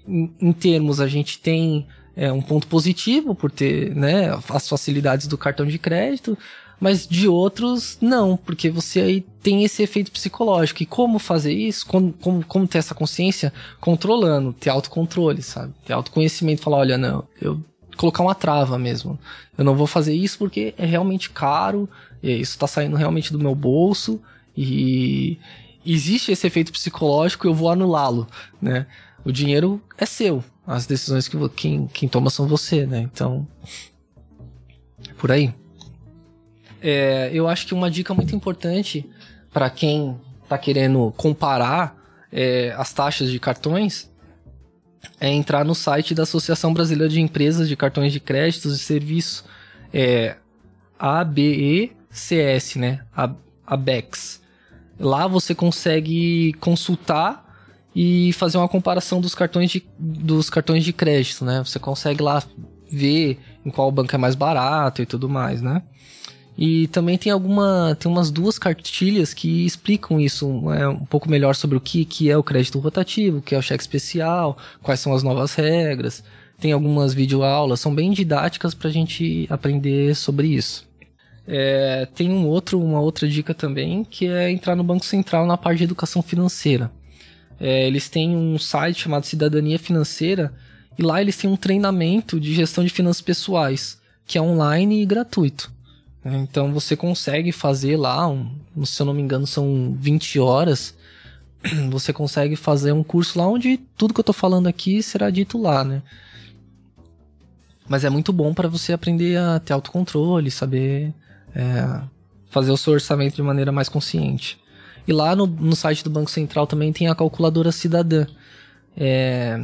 em, em, termos, a gente tem é, um ponto positivo por ter né, as facilidades do cartão de crédito, mas de outros, não, porque você aí tem esse efeito psicológico. E como fazer isso? Como, como, como ter essa consciência? Controlando, ter autocontrole, sabe? Ter autoconhecimento, falar, olha, não, eu colocar uma trava mesmo. Eu não vou fazer isso porque é realmente caro, isso está saindo realmente do meu bolso, e existe esse efeito psicológico, eu vou anulá-lo, né? O dinheiro é seu, as decisões que quem, quem toma são você, né? Então, é por aí. É, eu acho que uma dica muito importante para quem está querendo comparar é, as taxas de cartões é entrar no site da Associação Brasileira de Empresas de Cartões de Créditos e Serviços, é ABECS, né? ABEX. Lá você consegue consultar e fazer uma comparação dos cartões de, dos cartões de crédito, né? Você consegue lá ver em qual banco é mais barato e tudo mais, né? E também tem alguma tem umas duas cartilhas que explicam isso é, um pouco melhor sobre o que, que é o crédito rotativo, o que é o cheque especial, quais são as novas regras. Tem algumas videoaulas, são bem didáticas para a gente aprender sobre isso. É, tem um outro, uma outra dica também, que é entrar no Banco Central na parte de educação financeira. É, eles têm um site chamado Cidadania Financeira e lá eles têm um treinamento de gestão de finanças pessoais, que é online e gratuito. Então você consegue fazer lá, um, se eu não me engano, são 20 horas. Você consegue fazer um curso lá onde tudo que eu tô falando aqui será dito lá, né? Mas é muito bom para você aprender a ter autocontrole, saber é, fazer o seu orçamento de maneira mais consciente. E lá no, no site do Banco Central também tem a calculadora cidadã. É,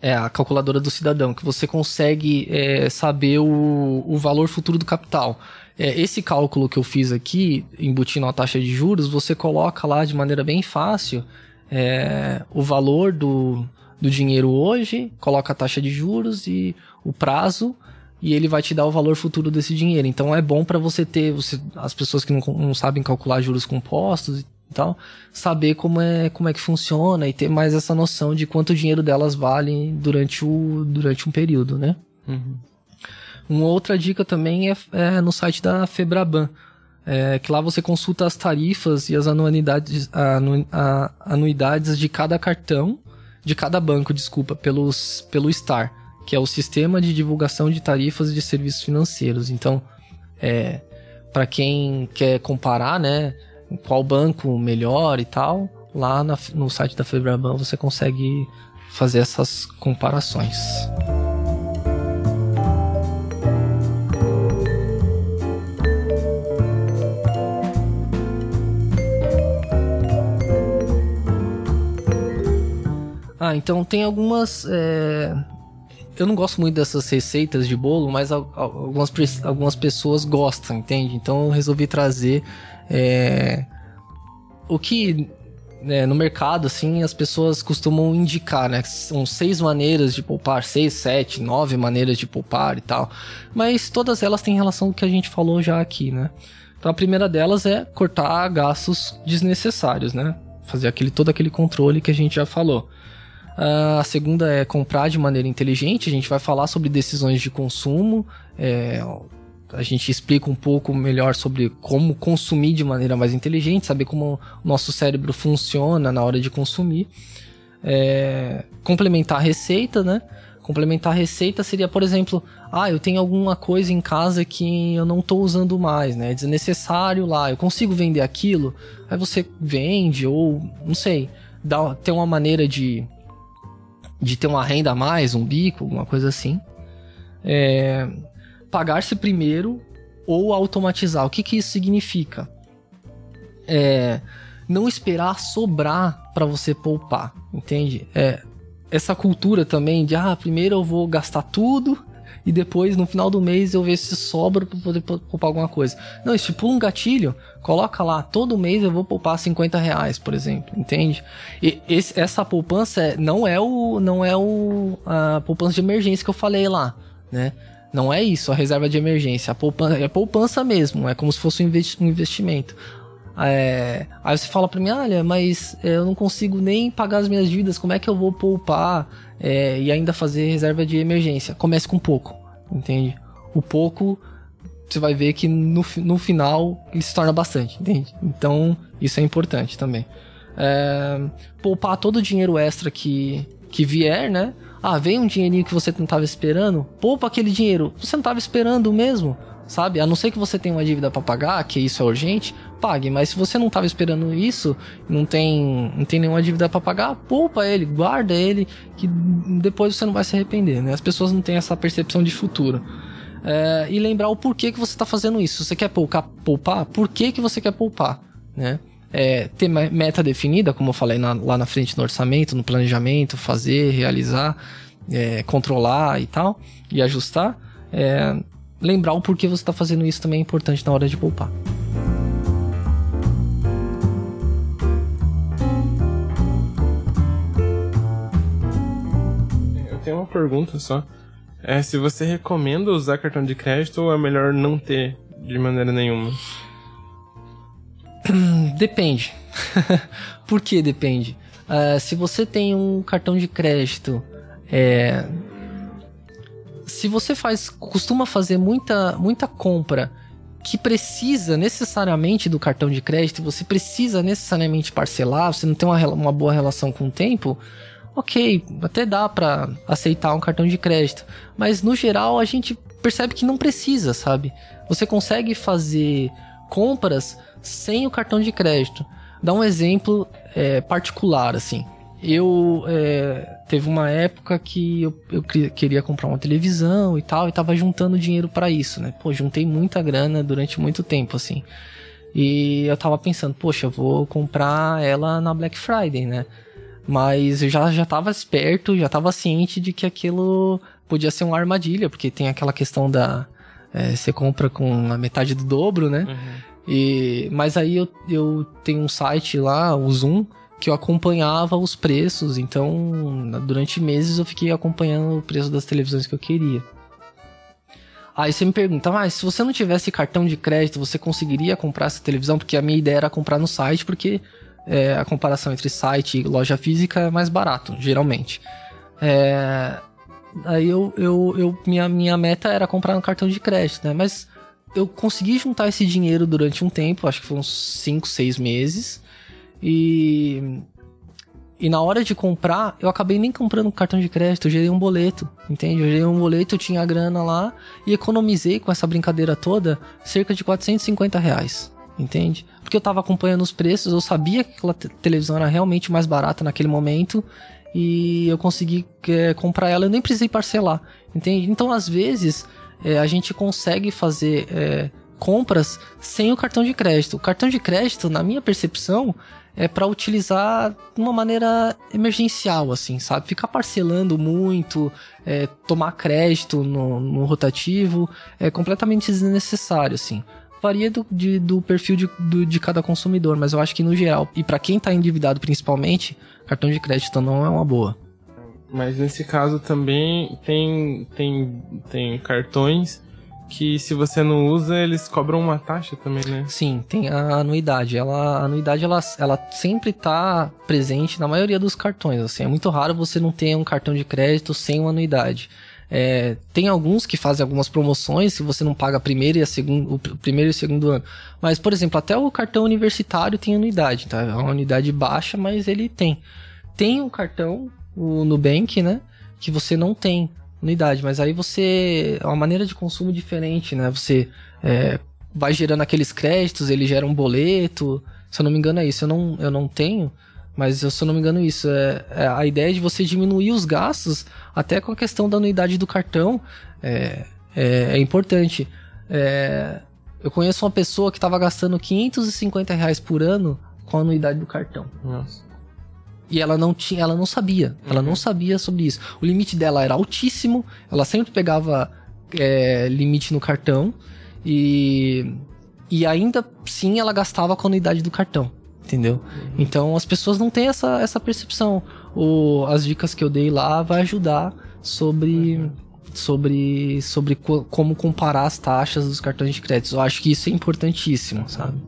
é a calculadora do cidadão, que você consegue é, saber o, o valor futuro do capital. É, esse cálculo que eu fiz aqui, embutindo a taxa de juros, você coloca lá de maneira bem fácil é, o valor do, do dinheiro hoje, coloca a taxa de juros e o prazo, e ele vai te dar o valor futuro desse dinheiro. Então é bom para você ter, você, as pessoas que não, não sabem calcular juros compostos e tal, saber como é, como é que funciona e ter mais essa noção de quanto o dinheiro delas vale durante, o, durante um período, né? Uhum. Uma outra dica também é, é no site da Febraban, é, que lá você consulta as tarifas e as anuidades, anu, a, anuidades de cada cartão, de cada banco, desculpa, pelos, pelo STAR, que é o Sistema de Divulgação de Tarifas de Serviços Financeiros. Então, é, para quem quer comparar, né, qual banco melhor e tal, lá na, no site da Febraban você consegue fazer essas comparações. Ah, então tem algumas. É... Eu não gosto muito dessas receitas de bolo, mas algumas, algumas pessoas gostam, entende? Então eu resolvi trazer é... o que né, no mercado, assim, as pessoas costumam indicar, né? São seis maneiras de poupar, seis, sete, nove maneiras de poupar e tal. Mas todas elas têm relação com o que a gente falou já aqui, né? Então a primeira delas é cortar gastos desnecessários, né? Fazer aquele, todo aquele controle que a gente já falou. Uh, a segunda é comprar de maneira inteligente. A gente vai falar sobre decisões de consumo. É, a gente explica um pouco melhor sobre como consumir de maneira mais inteligente, saber como o nosso cérebro funciona na hora de consumir. É, complementar a receita, né? Complementar a receita seria, por exemplo, ah, eu tenho alguma coisa em casa que eu não estou usando mais, né? É desnecessário lá, eu consigo vender aquilo. Aí você vende ou, não sei, dá, tem uma maneira de de ter uma renda a mais, um bico, alguma coisa assim. É, Pagar-se primeiro ou automatizar. O que, que isso significa? É, não esperar sobrar para você poupar, entende? É, essa cultura também de ah, primeiro eu vou gastar tudo e depois no final do mês eu ver se sobra para poder poupar alguma coisa. Não, estipula um gatilho, coloca lá, todo mês eu vou poupar 50 reais, por exemplo, entende? E esse, essa poupança é, não é o não é o a poupança de emergência que eu falei lá, né? Não é isso, a reserva de emergência. A poupança, é poupança mesmo, é como se fosse um investimento. É, aí você fala pra mim, olha, mas eu não consigo nem pagar as minhas dívidas, como é que eu vou poupar é, e ainda fazer reserva de emergência? Comece com pouco, entende? O pouco, você vai ver que no, no final ele se torna bastante, entende? Então, isso é importante também. É, poupar todo o dinheiro extra que, que vier, né? Ah, vem um dinheirinho que você não estava esperando, poupa aquele dinheiro. Você não estava esperando mesmo, sabe? A não ser que você tenha uma dívida para pagar, que isso é urgente, pague. Mas se você não estava esperando isso, não tem, não tem nenhuma dívida para pagar, poupa ele, guarda ele, que depois você não vai se arrepender, né? As pessoas não têm essa percepção de futuro. É, e lembrar o porquê que você está fazendo isso. Você quer poupar, poupar? Por que, que você quer poupar, né? É, ter meta definida, como eu falei na, lá na frente no orçamento, no planejamento, fazer, realizar, é, controlar e tal, e ajustar. É, lembrar o porquê você está fazendo isso também é importante na hora de poupar. Tenho uma pergunta só. É se você recomenda usar cartão de crédito ou é melhor não ter de maneira nenhuma? Depende. Por que depende? Uh, se você tem um cartão de crédito é, se você faz, costuma fazer muita, muita compra que precisa necessariamente do cartão de crédito, você precisa necessariamente parcelar, você não tem uma, uma boa relação com o tempo, ok, até dá para aceitar um cartão de crédito. Mas no geral a gente percebe que não precisa, sabe? Você consegue fazer compras sem o cartão de crédito. Dá um exemplo é, particular, assim. eu é, teve uma época que eu, eu, queria comprar uma televisão e tal, e tava juntando dinheiro para isso, né? Pô, juntei muita grana durante muito tempo, assim. E eu tava pensando, poxa, eu vou comprar ela na Black Friday, né? Mas eu já, já tava esperto, já tava ciente de que aquilo podia ser uma armadilha, porque tem aquela questão da. É, você compra com a metade do dobro, né? Uhum. E, mas aí eu, eu tenho um site lá, o Zoom, que eu acompanhava os preços, então durante meses eu fiquei acompanhando o preço das televisões que eu queria. Aí você me pergunta, mas se você não tivesse cartão de crédito, você conseguiria comprar essa televisão? Porque a minha ideia era comprar no site, porque é, a comparação entre site e loja física é mais barato, geralmente. É, aí eu, eu, eu, minha, minha meta era comprar no cartão de crédito, né? Mas eu consegui juntar esse dinheiro durante um tempo, acho que uns 5, 6 meses. E e na hora de comprar, eu acabei nem comprando cartão de crédito, eu gerei um boleto, entende? Eu gerei um boleto, eu tinha a grana lá e economizei com essa brincadeira toda cerca de 450 reais, entende? Porque eu tava acompanhando os preços, eu sabia que aquela televisão era realmente mais barata naquele momento e eu consegui é, comprar ela, eu nem precisei parcelar, entende? Então, às vezes, é, a gente consegue fazer é, compras sem o cartão de crédito. O cartão de crédito, na minha percepção, é para utilizar de uma maneira emergencial, assim, sabe? Ficar parcelando muito, é, tomar crédito no, no, rotativo, é completamente desnecessário, assim. Varia do, de, do perfil de, do, de cada consumidor, mas eu acho que no geral, e para quem tá endividado principalmente, cartão de crédito não é uma boa. Mas nesse caso também tem, tem, tem cartões que se você não usa, eles cobram uma taxa também, né? Sim, tem a anuidade. Ela, a anuidade ela, ela sempre tá presente na maioria dos cartões. Assim, é muito raro você não ter um cartão de crédito sem uma anuidade. É, tem alguns que fazem algumas promoções se você não paga a primeira e a segundo, o primeiro e o segundo ano. Mas, por exemplo, até o cartão universitário tem anuidade, tá? É uma anuidade baixa, mas ele tem. Tem um cartão, o Nubank, né? Que você não tem unidade, mas aí você. É uma maneira de consumo diferente, né? Você é, vai gerando aqueles créditos, ele gera um boleto. Se eu não me engano, é isso. Eu não, eu não tenho, mas se eu não me engano, isso. É, é a ideia de você diminuir os gastos, até com a questão da anuidade do cartão, é, é, é importante. É, eu conheço uma pessoa que estava gastando 550 reais por ano com a anuidade do cartão. Nossa. E ela não tinha, ela não sabia. Uhum. Ela não uhum. sabia sobre isso. O limite dela era altíssimo. Ela sempre pegava é, limite no cartão. E, e ainda sim ela gastava com a unidade do cartão. Entendeu? Uhum. Então as pessoas não têm essa, essa percepção. O, as dicas que eu dei lá vai ajudar sobre. Uhum. Sobre, sobre co como comparar as taxas dos cartões de crédito. Eu acho que isso é importantíssimo, sabe?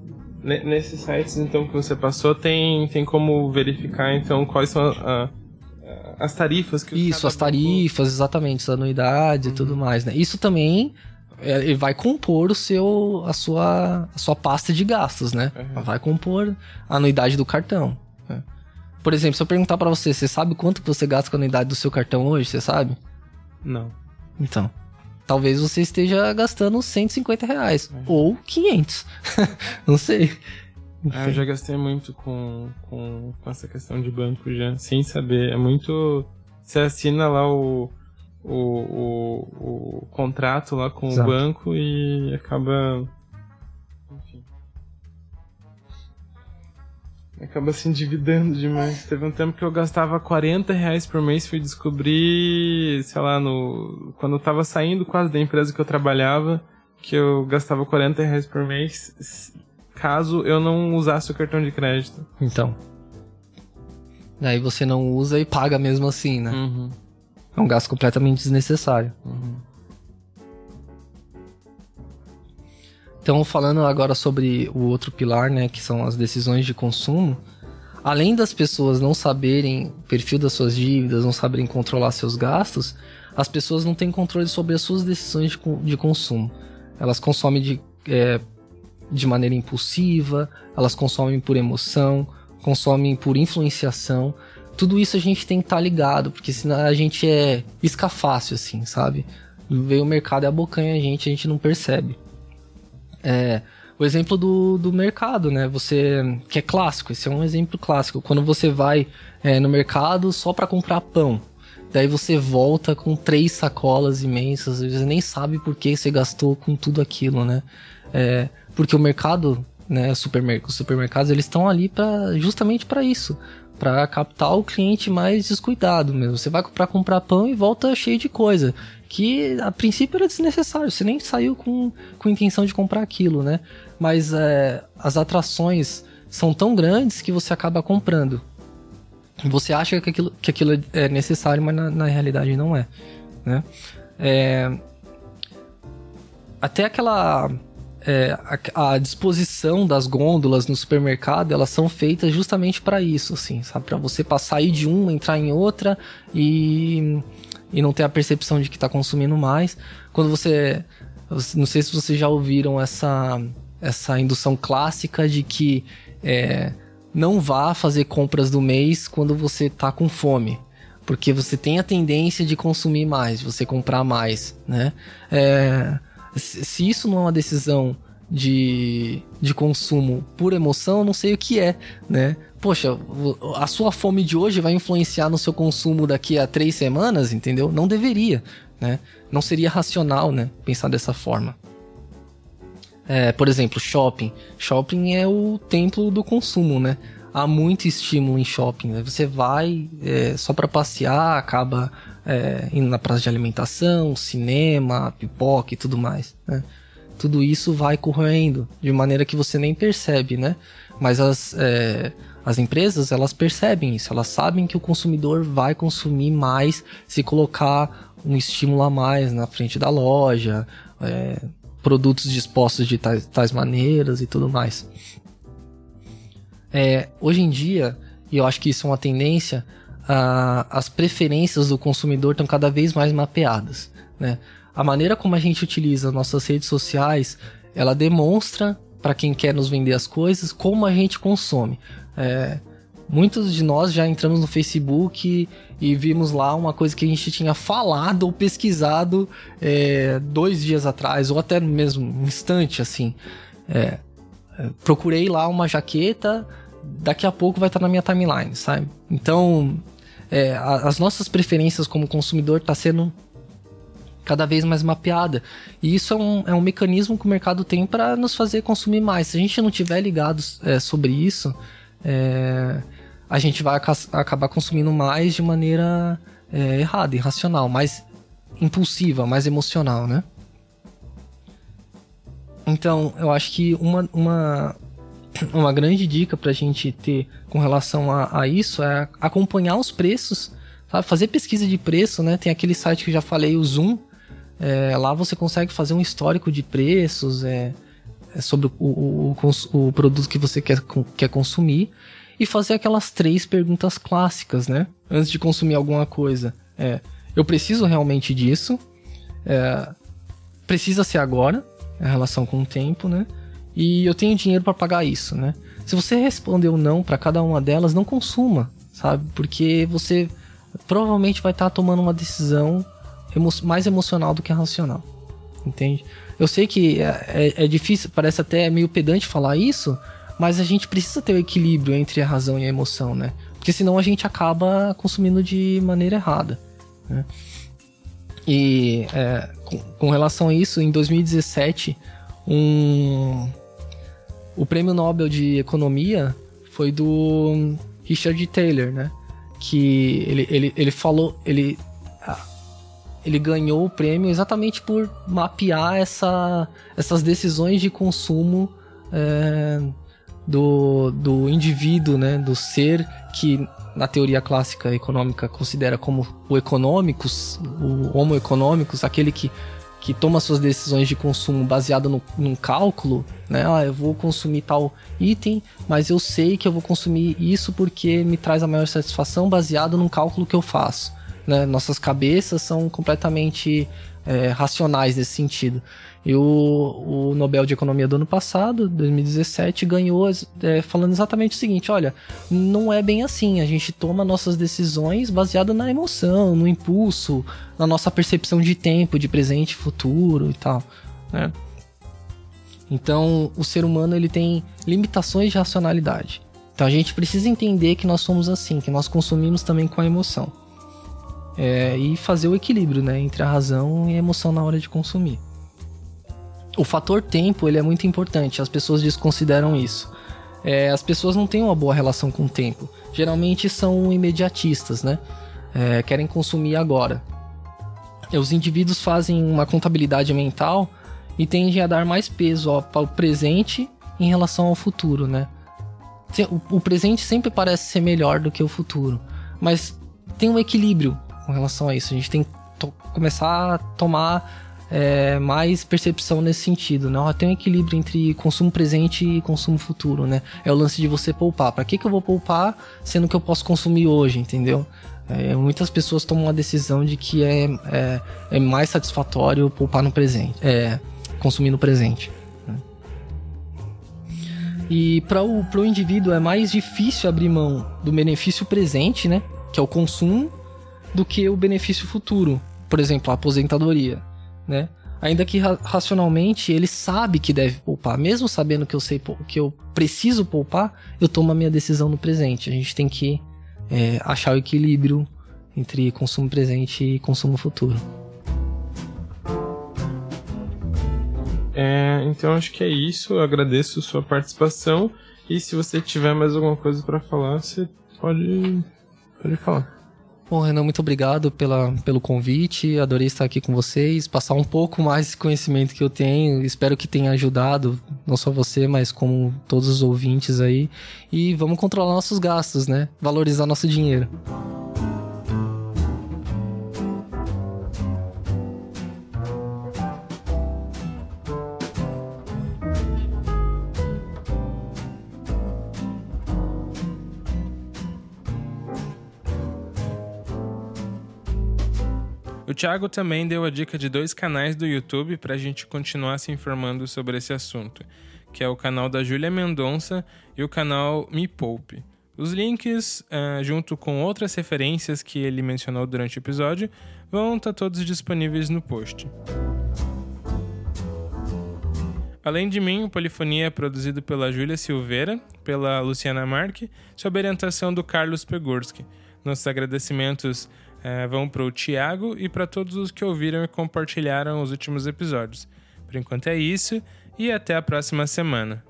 Nesses sites então que você passou, tem, tem como verificar então quais são a, a, as tarifas que Isso, as tarifas, exatamente, as anuidades uhum. e tudo mais, né? Isso também ele vai compor o seu a sua a sua pasta de gastos, né? Uhum. Vai compor a anuidade do cartão. Né? Por exemplo, se eu perguntar para você, você sabe quanto que você gasta com a anuidade do seu cartão hoje? Você sabe? Não. Então, talvez você esteja gastando 150 reais. É. Ou 500. não sei. Ah, eu já gastei muito com, com, com, essa questão de banco já, sem saber. É muito. Você assina lá o, o, o, o contrato lá com Exato. o banco e acaba acaba se endividando demais. Teve um tempo que eu gastava 40 reais por mês, fui descobrir, sei lá, no quando eu tava saindo quase da empresa que eu trabalhava, que eu gastava 40 reais por mês, caso eu não usasse o cartão de crédito. Então. Aí você não usa e paga mesmo assim, né? Uhum. É um gasto completamente desnecessário. Uhum. Então, falando agora sobre o outro pilar, né, que são as decisões de consumo, além das pessoas não saberem o perfil das suas dívidas, não saberem controlar seus gastos, as pessoas não têm controle sobre as suas decisões de, de consumo. Elas consomem de, é, de maneira impulsiva, elas consomem por emoção, consomem por influenciação. Tudo isso a gente tem que estar tá ligado, porque senão a gente é isca fácil, assim, sabe? Veio o mercado e abocanha a gente, a gente não percebe. É, o exemplo do, do mercado, né? Você que é clássico, esse é um exemplo clássico. Quando você vai é, no mercado só para comprar pão, daí você volta com três sacolas imensas, você nem sabe por que você gastou com tudo aquilo, né? É, porque o mercado, né, supermerc os supermercados, eles estão ali para justamente para isso, para captar o cliente mais descuidado mesmo. Você vai para comprar pão e volta cheio de coisa que a princípio era desnecessário, você nem saiu com, com intenção de comprar aquilo, né? Mas é, as atrações são tão grandes que você acaba comprando. Você acha que aquilo, que aquilo é necessário, mas na, na realidade não é, né? É, até aquela é, a, a, disposição das gôndolas no supermercado, elas são feitas justamente para isso, assim, sabe? Para você passar de uma, entrar em outra e, e não ter a percepção de que está consumindo mais. Quando você, não sei se vocês já ouviram essa essa indução clássica de que é, não vá fazer compras do mês quando você está com fome, porque você tem a tendência de consumir mais, você comprar mais, né? É, se isso não é uma decisão de, de consumo por emoção, eu não sei o que é, né? Poxa, a sua fome de hoje vai influenciar no seu consumo daqui a três semanas, entendeu? Não deveria, né? Não seria racional, né? Pensar dessa forma. É, por exemplo, shopping. Shopping é o templo do consumo, né? Há muito estímulo em shopping. Né? Você vai é, só para passear, acaba é, indo na praça de alimentação, cinema, pipoca e tudo mais, né? Tudo isso vai correndo de maneira que você nem percebe, né? Mas as, é, as empresas, elas percebem isso, elas sabem que o consumidor vai consumir mais se colocar um estímulo a mais na frente da loja, é, produtos dispostos de tais, tais maneiras e tudo mais. É, hoje em dia, e eu acho que isso é uma tendência, a, as preferências do consumidor estão cada vez mais mapeadas. Né? A maneira como a gente utiliza nossas redes sociais, ela demonstra para quem quer nos vender as coisas como a gente consome. É, muitos de nós já entramos no Facebook e, vimos lá uma coisa que a gente tinha falado ou pesquisado é, dois dias atrás, ou até no mesmo instante, assim. É, é procurei lá uma jaqueta, daqui a pouco vai estar na minha timeline, sabe? Então, é, as nossas preferências como consumidor está sendo cada vez mais mapeada. E isso é um, é um mecanismo que o mercado tem para nos fazer consumir mais. Se a gente não tiver ligado é, sobre isso, é, a gente vai acabar consumindo mais de maneira é, errada, irracional, mais impulsiva, mais emocional, né? Então, eu acho que uma, uma, uma grande dica para a gente ter com relação a, a, isso é acompanhar os preços, sabe? fazer pesquisa de preço, né? Tem aquele site que já falei, o Zoom. É, lá você consegue fazer um histórico de preços é, é sobre o, o, o, o, produto que você quer, quer consumir e fazer aquelas três perguntas clássicas, né? Antes de consumir alguma coisa. É, eu preciso realmente disso? É, precisa ser agora, a relação com o tempo, né? E eu tenho dinheiro para pagar isso, né? Se você respondeu não para cada uma delas, não consuma, sabe? Porque você provavelmente vai estar tá tomando uma decisão emo mais emocional do que racional, entende? Eu sei que é, é, é, difícil, parece até meio pedante falar isso, mas a gente precisa ter o equilíbrio entre a razão e a emoção, né? Porque senão a gente acaba consumindo de maneira errada, né? E é, com, com relação a isso, em 2017, um, o prêmio Nobel de Economia foi do Richard Taylor, né? Que ele, ele, ele falou, ele, ele ganhou o prêmio exatamente por mapear essa, essas decisões de consumo é, do, do indivíduo, né? Do ser que na teoria clássica econômica considera como o econômicos, o homo econômicos, aquele que que toma suas decisões de consumo baseado no, num cálculo, né? Ah, eu vou consumir tal item, mas eu sei que eu vou consumir isso porque me traz a maior satisfação baseado num cálculo que eu faço. Né? Nossas cabeças são completamente é, racionais nesse sentido. E o, o, Nobel de Economia do ano passado, 2017, ganhou é, falando exatamente o seguinte: olha, não é bem assim. A gente toma nossas decisões baseadas na emoção, no impulso, na nossa percepção de tempo, de presente futuro e tal. Né? Então, o ser humano ele tem limitações de racionalidade. Então, a gente precisa entender que nós somos assim, que nós consumimos também com a emoção. É, e fazer o equilíbrio né, entre a razão e a emoção na hora de consumir. O fator tempo ele é muito importante, as pessoas desconsideram isso. É, as pessoas não têm uma boa relação com o tempo. Geralmente são imediatistas, né? É, querem consumir agora. Os indivíduos fazem uma contabilidade mental e tendem a dar mais peso ao presente em relação ao futuro, né? O presente sempre parece ser melhor do que o futuro, mas tem um equilíbrio com relação a isso. A gente tem que começar a tomar é, mais percepção nesse sentido, né? Tem um equilíbrio entre consumo presente e consumo futuro, né? É o lance de você poupar. Para que, que eu vou poupar sendo que eu posso consumir hoje, entendeu? É, muitas pessoas tomam a decisão de que é, é, é, mais satisfatório poupar no presente, é, consumir no presente. Né? E para o pro indivíduo é mais difícil abrir mão do benefício presente, né? Que é o consumo, do que o benefício futuro. Por exemplo, a aposentadoria né? Ainda que racionalmente ele sabe que deve poupar, mesmo sabendo que eu sei que eu preciso poupar, eu tomo a minha decisão no presente. A gente tem que é, achar o equilíbrio entre consumo presente e consumo futuro. É, então acho que é isso. Eu agradeço sua participação e se você tiver mais alguma coisa para falar, você pode pode falar. Bom, Renan, muito obrigado pela, pelo convite. Adorei estar aqui com vocês, passar um pouco mais esse conhecimento que eu tenho. Espero que tenha ajudado, não só você, mas como todos os ouvintes aí. E vamos controlar nossos gastos, né? Valorizar nosso dinheiro. Thiago também deu a dica de dois canais do YouTube para a gente continuar se informando sobre esse assunto, que é o canal da Júlia Mendonça e o canal Me Poupe. Os links, uh, junto com outras referências que ele mencionou durante o episódio, vão estar tá todos disponíveis no post. Além de mim, o Polifonia é produzido pela Júlia Silveira, pela Luciana Marque, sob orientação do Carlos Pegorski. Nossos agradecimentos é, vão para o Tiago e para todos os que ouviram e compartilharam os últimos episódios. Por enquanto é isso e até a próxima semana.